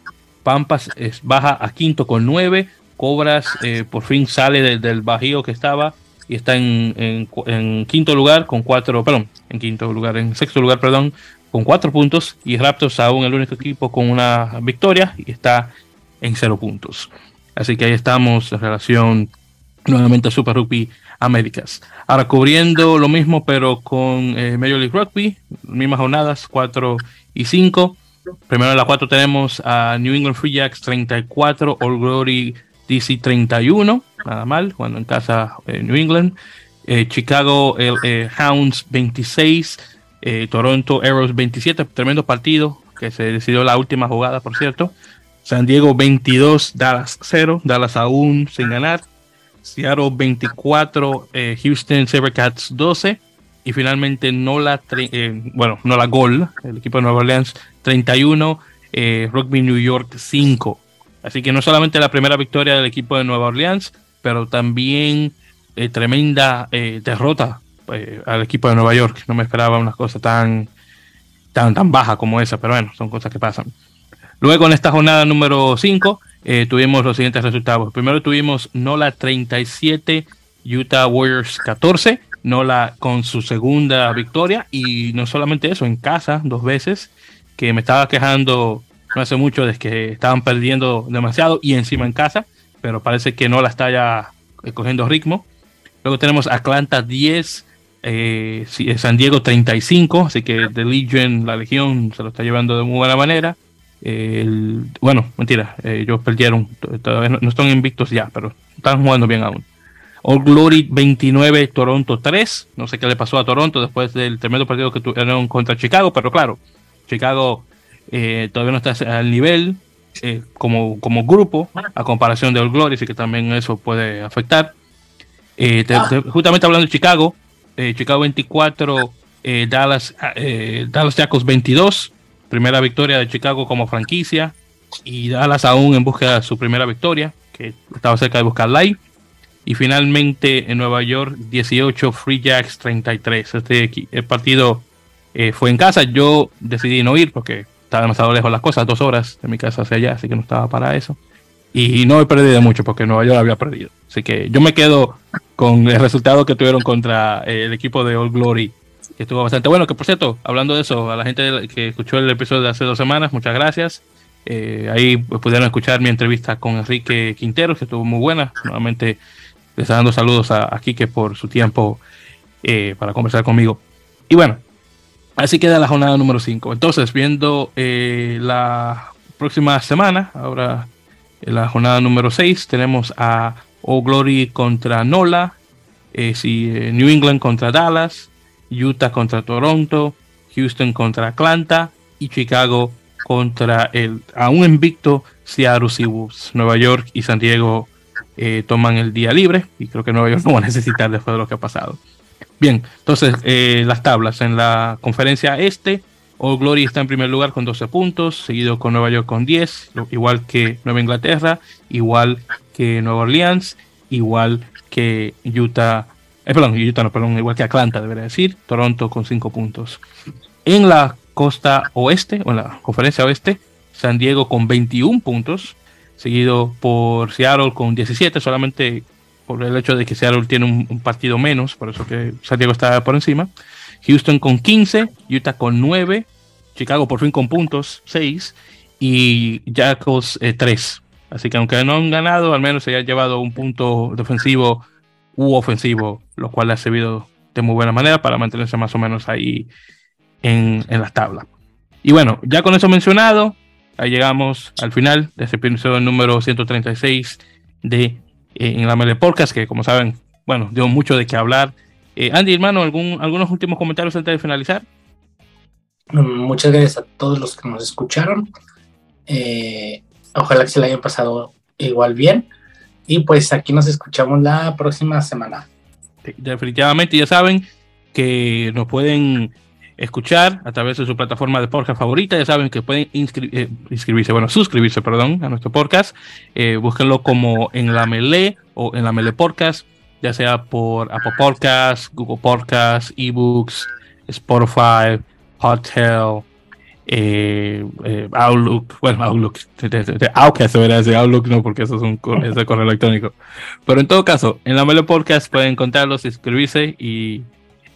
Pampas es, baja a quinto con 9, Cobras por fin sale del bajío que estaba y está en, en, quinto lugar con cuatro, perdón, en quinto lugar, en sexto lugar, perdón, con cuatro puntos y Raptors aún el único equipo con una victoria y está en cero puntos. Así que ahí estamos en relación nuevamente a Super Rugby Américas. Ahora cubriendo lo mismo pero con eh, Major League Rugby, mismas jornadas 4 y 5. Primero en la 4 tenemos a New England Free Jacks 34, All Glory DC 31 nada mal, jugando en casa eh, New England. Eh, Chicago eh, Hounds 26, Toronto Arrows 27, tremendo partido que se decidió la última jugada, por cierto. San Diego 22, Dallas 0, Dallas aún sin ganar. Seattle 24, Houston Sabercats 12 y finalmente Nola, bueno, Nola Gol, el equipo de Nueva Orleans 31, Rugby New York 5. Así que no solamente la primera victoria del equipo de Nueva Orleans, pero también eh, tremenda eh, derrota eh, al equipo de Nueva York. No me esperaba una cosa tan, tan, tan baja como esa, pero bueno, son cosas que pasan. Luego en esta jornada número 5 tuvimos los siguientes resultados. Primero tuvimos Nola 37, Utah Warriors 14. Nola con su segunda victoria y no solamente eso, en casa dos veces, que me estaba quejando no hace mucho de que estaban perdiendo demasiado y encima en casa, pero parece que Nola está ya cogiendo ritmo. Luego tenemos Atlanta 10, eh, San Diego 35, así que The Legion, la Legión, se lo está llevando de muy buena manera. bueno, mentira, eh, ellos perdieron, todavía no, están invictos ya, pero están jugando bien aún. All Glory 29, Toronto 3. No sé qué le pasó a Toronto después del tremendo partido que tuvieron contra Chicago, pero claro, Chicago eh, todavía no está al nivel eh, como, como grupo a comparación de All Glory, así que también eso puede afectar. Eh, ah. justamente hablando de Chicago, eh, Chicago 24, eh, Dallas, Dallas Jackals 22, primera victoria de Chicago como franquicia, y Dallas aún en busca de su primera victoria, que estaba cerca de buscar live. Y finalmente en Nueva York 18, Free Jacks 33. Este el partido fue en casa. Yo decidí no ir porque estaba demasiado lejos las cosas, dos horas de mi casa hacia allá, así que no estaba para eso. Y no he perdido mucho porque Nueva York había perdido. Así que yo me quedo con el resultado que tuvieron contra eh, el equipo de All Glory, que estuvo bastante bueno. Que por cierto, hablando de eso, a la gente que escuchó el episodio de hace dos semanas, muchas gracias. Eh, ahí pudieron escuchar mi entrevista con Enrique Quintero, que estuvo muy buena. Nuevamente les dando saludos a, a Quique por su tiempo eh, para conversar conmigo. Y bueno, así queda la jornada número 5. Entonces, viendo la próxima semana, ahora en la jornada número 6 tenemos a O Glory contra Nola, eh, eh, New England contra Dallas, Utah contra Toronto, Houston contra Atlanta y Chicago contra el aún invicto Seattle Seahawks. Nueva York y San Diego eh, toman el día libre y creo que Nueva York no va a necesitar después de lo que ha pasado. Bien, entonces las tablas en la conferencia este All Glory está en primer lugar con 12 puntos, seguido con Nueva York con 10, igual que Nueva Inglaterra, igual que Nueva Orleans, igual que Utah, eh, perdón, Utah no, perdón, igual que Atlanta, debería decir, Toronto con 5 puntos. En la costa oeste, o en la conferencia oeste, San Diego con 21 puntos, seguido por Seattle con 17, solamente por el hecho de que Seattle tiene un, partido menos, por eso que San Diego está por encima. Houston con 15, Utah con 9, Chicago por fin con puntos, 6, y Jackals 3. Eh, Así que aunque no han ganado, al menos se han llevado un punto defensivo u ofensivo, lo cual ha servido de muy buena manera para mantenerse más o menos ahí en, en las tablas. Y bueno, ya con eso mencionado, ahí llegamos al final de este episodio número 136 de eh, En la Mele Podcast, que como saben, bueno, dio mucho de qué hablar. Eh, Andy, hermano, ¿algún, ¿algunos últimos comentarios antes de finalizar? Muchas gracias a todos los que nos escucharon. Eh, ojalá que se le hayan pasado igual bien. Y pues aquí nos escuchamos la próxima semana. Definitivamente, ya saben que nos pueden escuchar a través de su plataforma de podcast favorita. Ya saben que pueden eh, inscribirse, bueno, suscribirse, perdón, a nuestro podcast. Eh, búsquenlo como en la Mele o en la Mele Podcast, ya sea por Apple Podcasts, Google Podcasts, eBooks, Spotify, Hotel, eh, eh, Outlook, bueno, Outlook, Outcast debería decir Outlook, no, porque eso es un correo electrónico. Pero en todo caso, en la Melo Podcast pueden encontrarlos, inscribirse y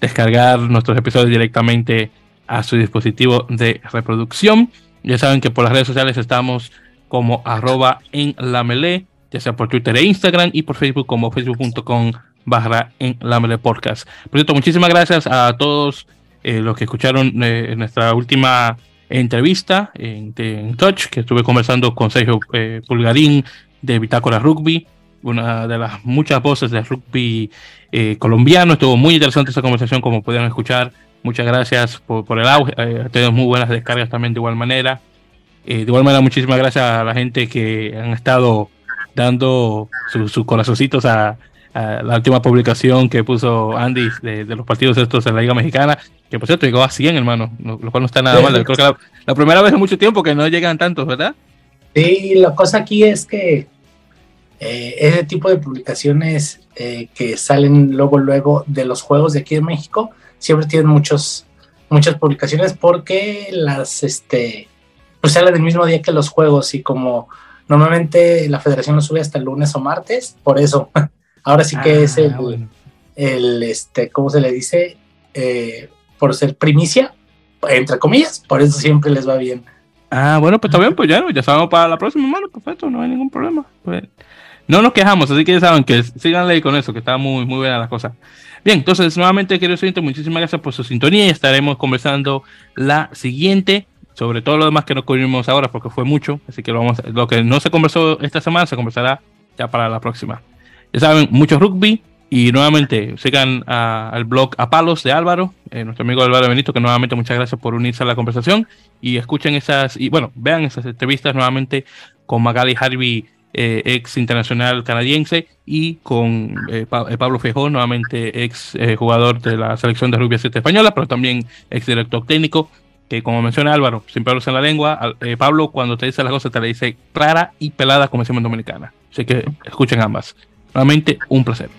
descargar nuestros episodios directamente a su dispositivo de reproducción. Ya saben que por las redes sociales estamos como arroba en la melee, ya sea por Twitter e Instagram y por Facebook como facebook.com barra en la melee podcast. Por cierto, muchísimas gracias a todos eh, los que escucharon eh, nuestra última entrevista en, Touch, que estuve conversando con Sergio eh, Pulgarín de Bitácora Rugby, una de las muchas voces del rugby colombiano. Estuvo muy interesante esa conversación, como pudieron escuchar. Muchas gracias por, el auge. tenemos muy buenas descargas también de igual manera. de igual manera, muchísimas gracias a la gente que han estado dando sus corazoncitos a, la última publicación que puso Andy de, los partidos estos en la Liga Mexicana, que por cierto llegó a 100, hermano, lo cual no está nada mal. Creo que la, primera vez en mucho tiempo que no llegan tantos, ¿verdad? Sí, la cosa aquí es que eh, ese tipo de publicaciones eh, que salen luego, luego de los juegos de aquí en México, siempre tienen muchos, muchas publicaciones porque las, este, pues salen el mismo día que los juegos y como normalmente la federación lo sube hasta el lunes o martes, por eso Ahora sí que es ah, el, este, ¿cómo se le dice? Eh, por ser primicia, entre comillas, por eso siempre les va bien. Ah, bueno, pues está bien, pues ya, ya sabemos para la próxima, mano, perfecto, no hay ningún problema. Pues, no nos quejamos, así que ya saben que síganle con eso, que está muy, muy buena la cosa. Bien, entonces, nuevamente, queridos oyentes, muchísimas gracias por su sintonía y estaremos conversando la siguiente sobre todo lo demás que no cubrimos ahora porque fue mucho, así que lo, vamos, lo que no se conversó esta semana se conversará ya para la próxima. Ya saben, mucho rugby y nuevamente sigan al blog A Palos de Álvaro, eh, nuestro amigo Álvaro Benito, que nuevamente muchas gracias por unirse a la conversación y escuchen esas, y bueno, vean esas entrevistas nuevamente con Magali Harvey, eh, ex internacional canadiense, y con eh, Pablo Fejón, nuevamente ex jugador de la selección de rugby 7 española, pero también ex director técnico que como menciona Álvaro, sin pelos en la lengua, eh, Pablo cuando te dice las cosas te la dice clara y pelada como decimos en Dominicana. Así que escuchen ambas. Nuevamente, un placer.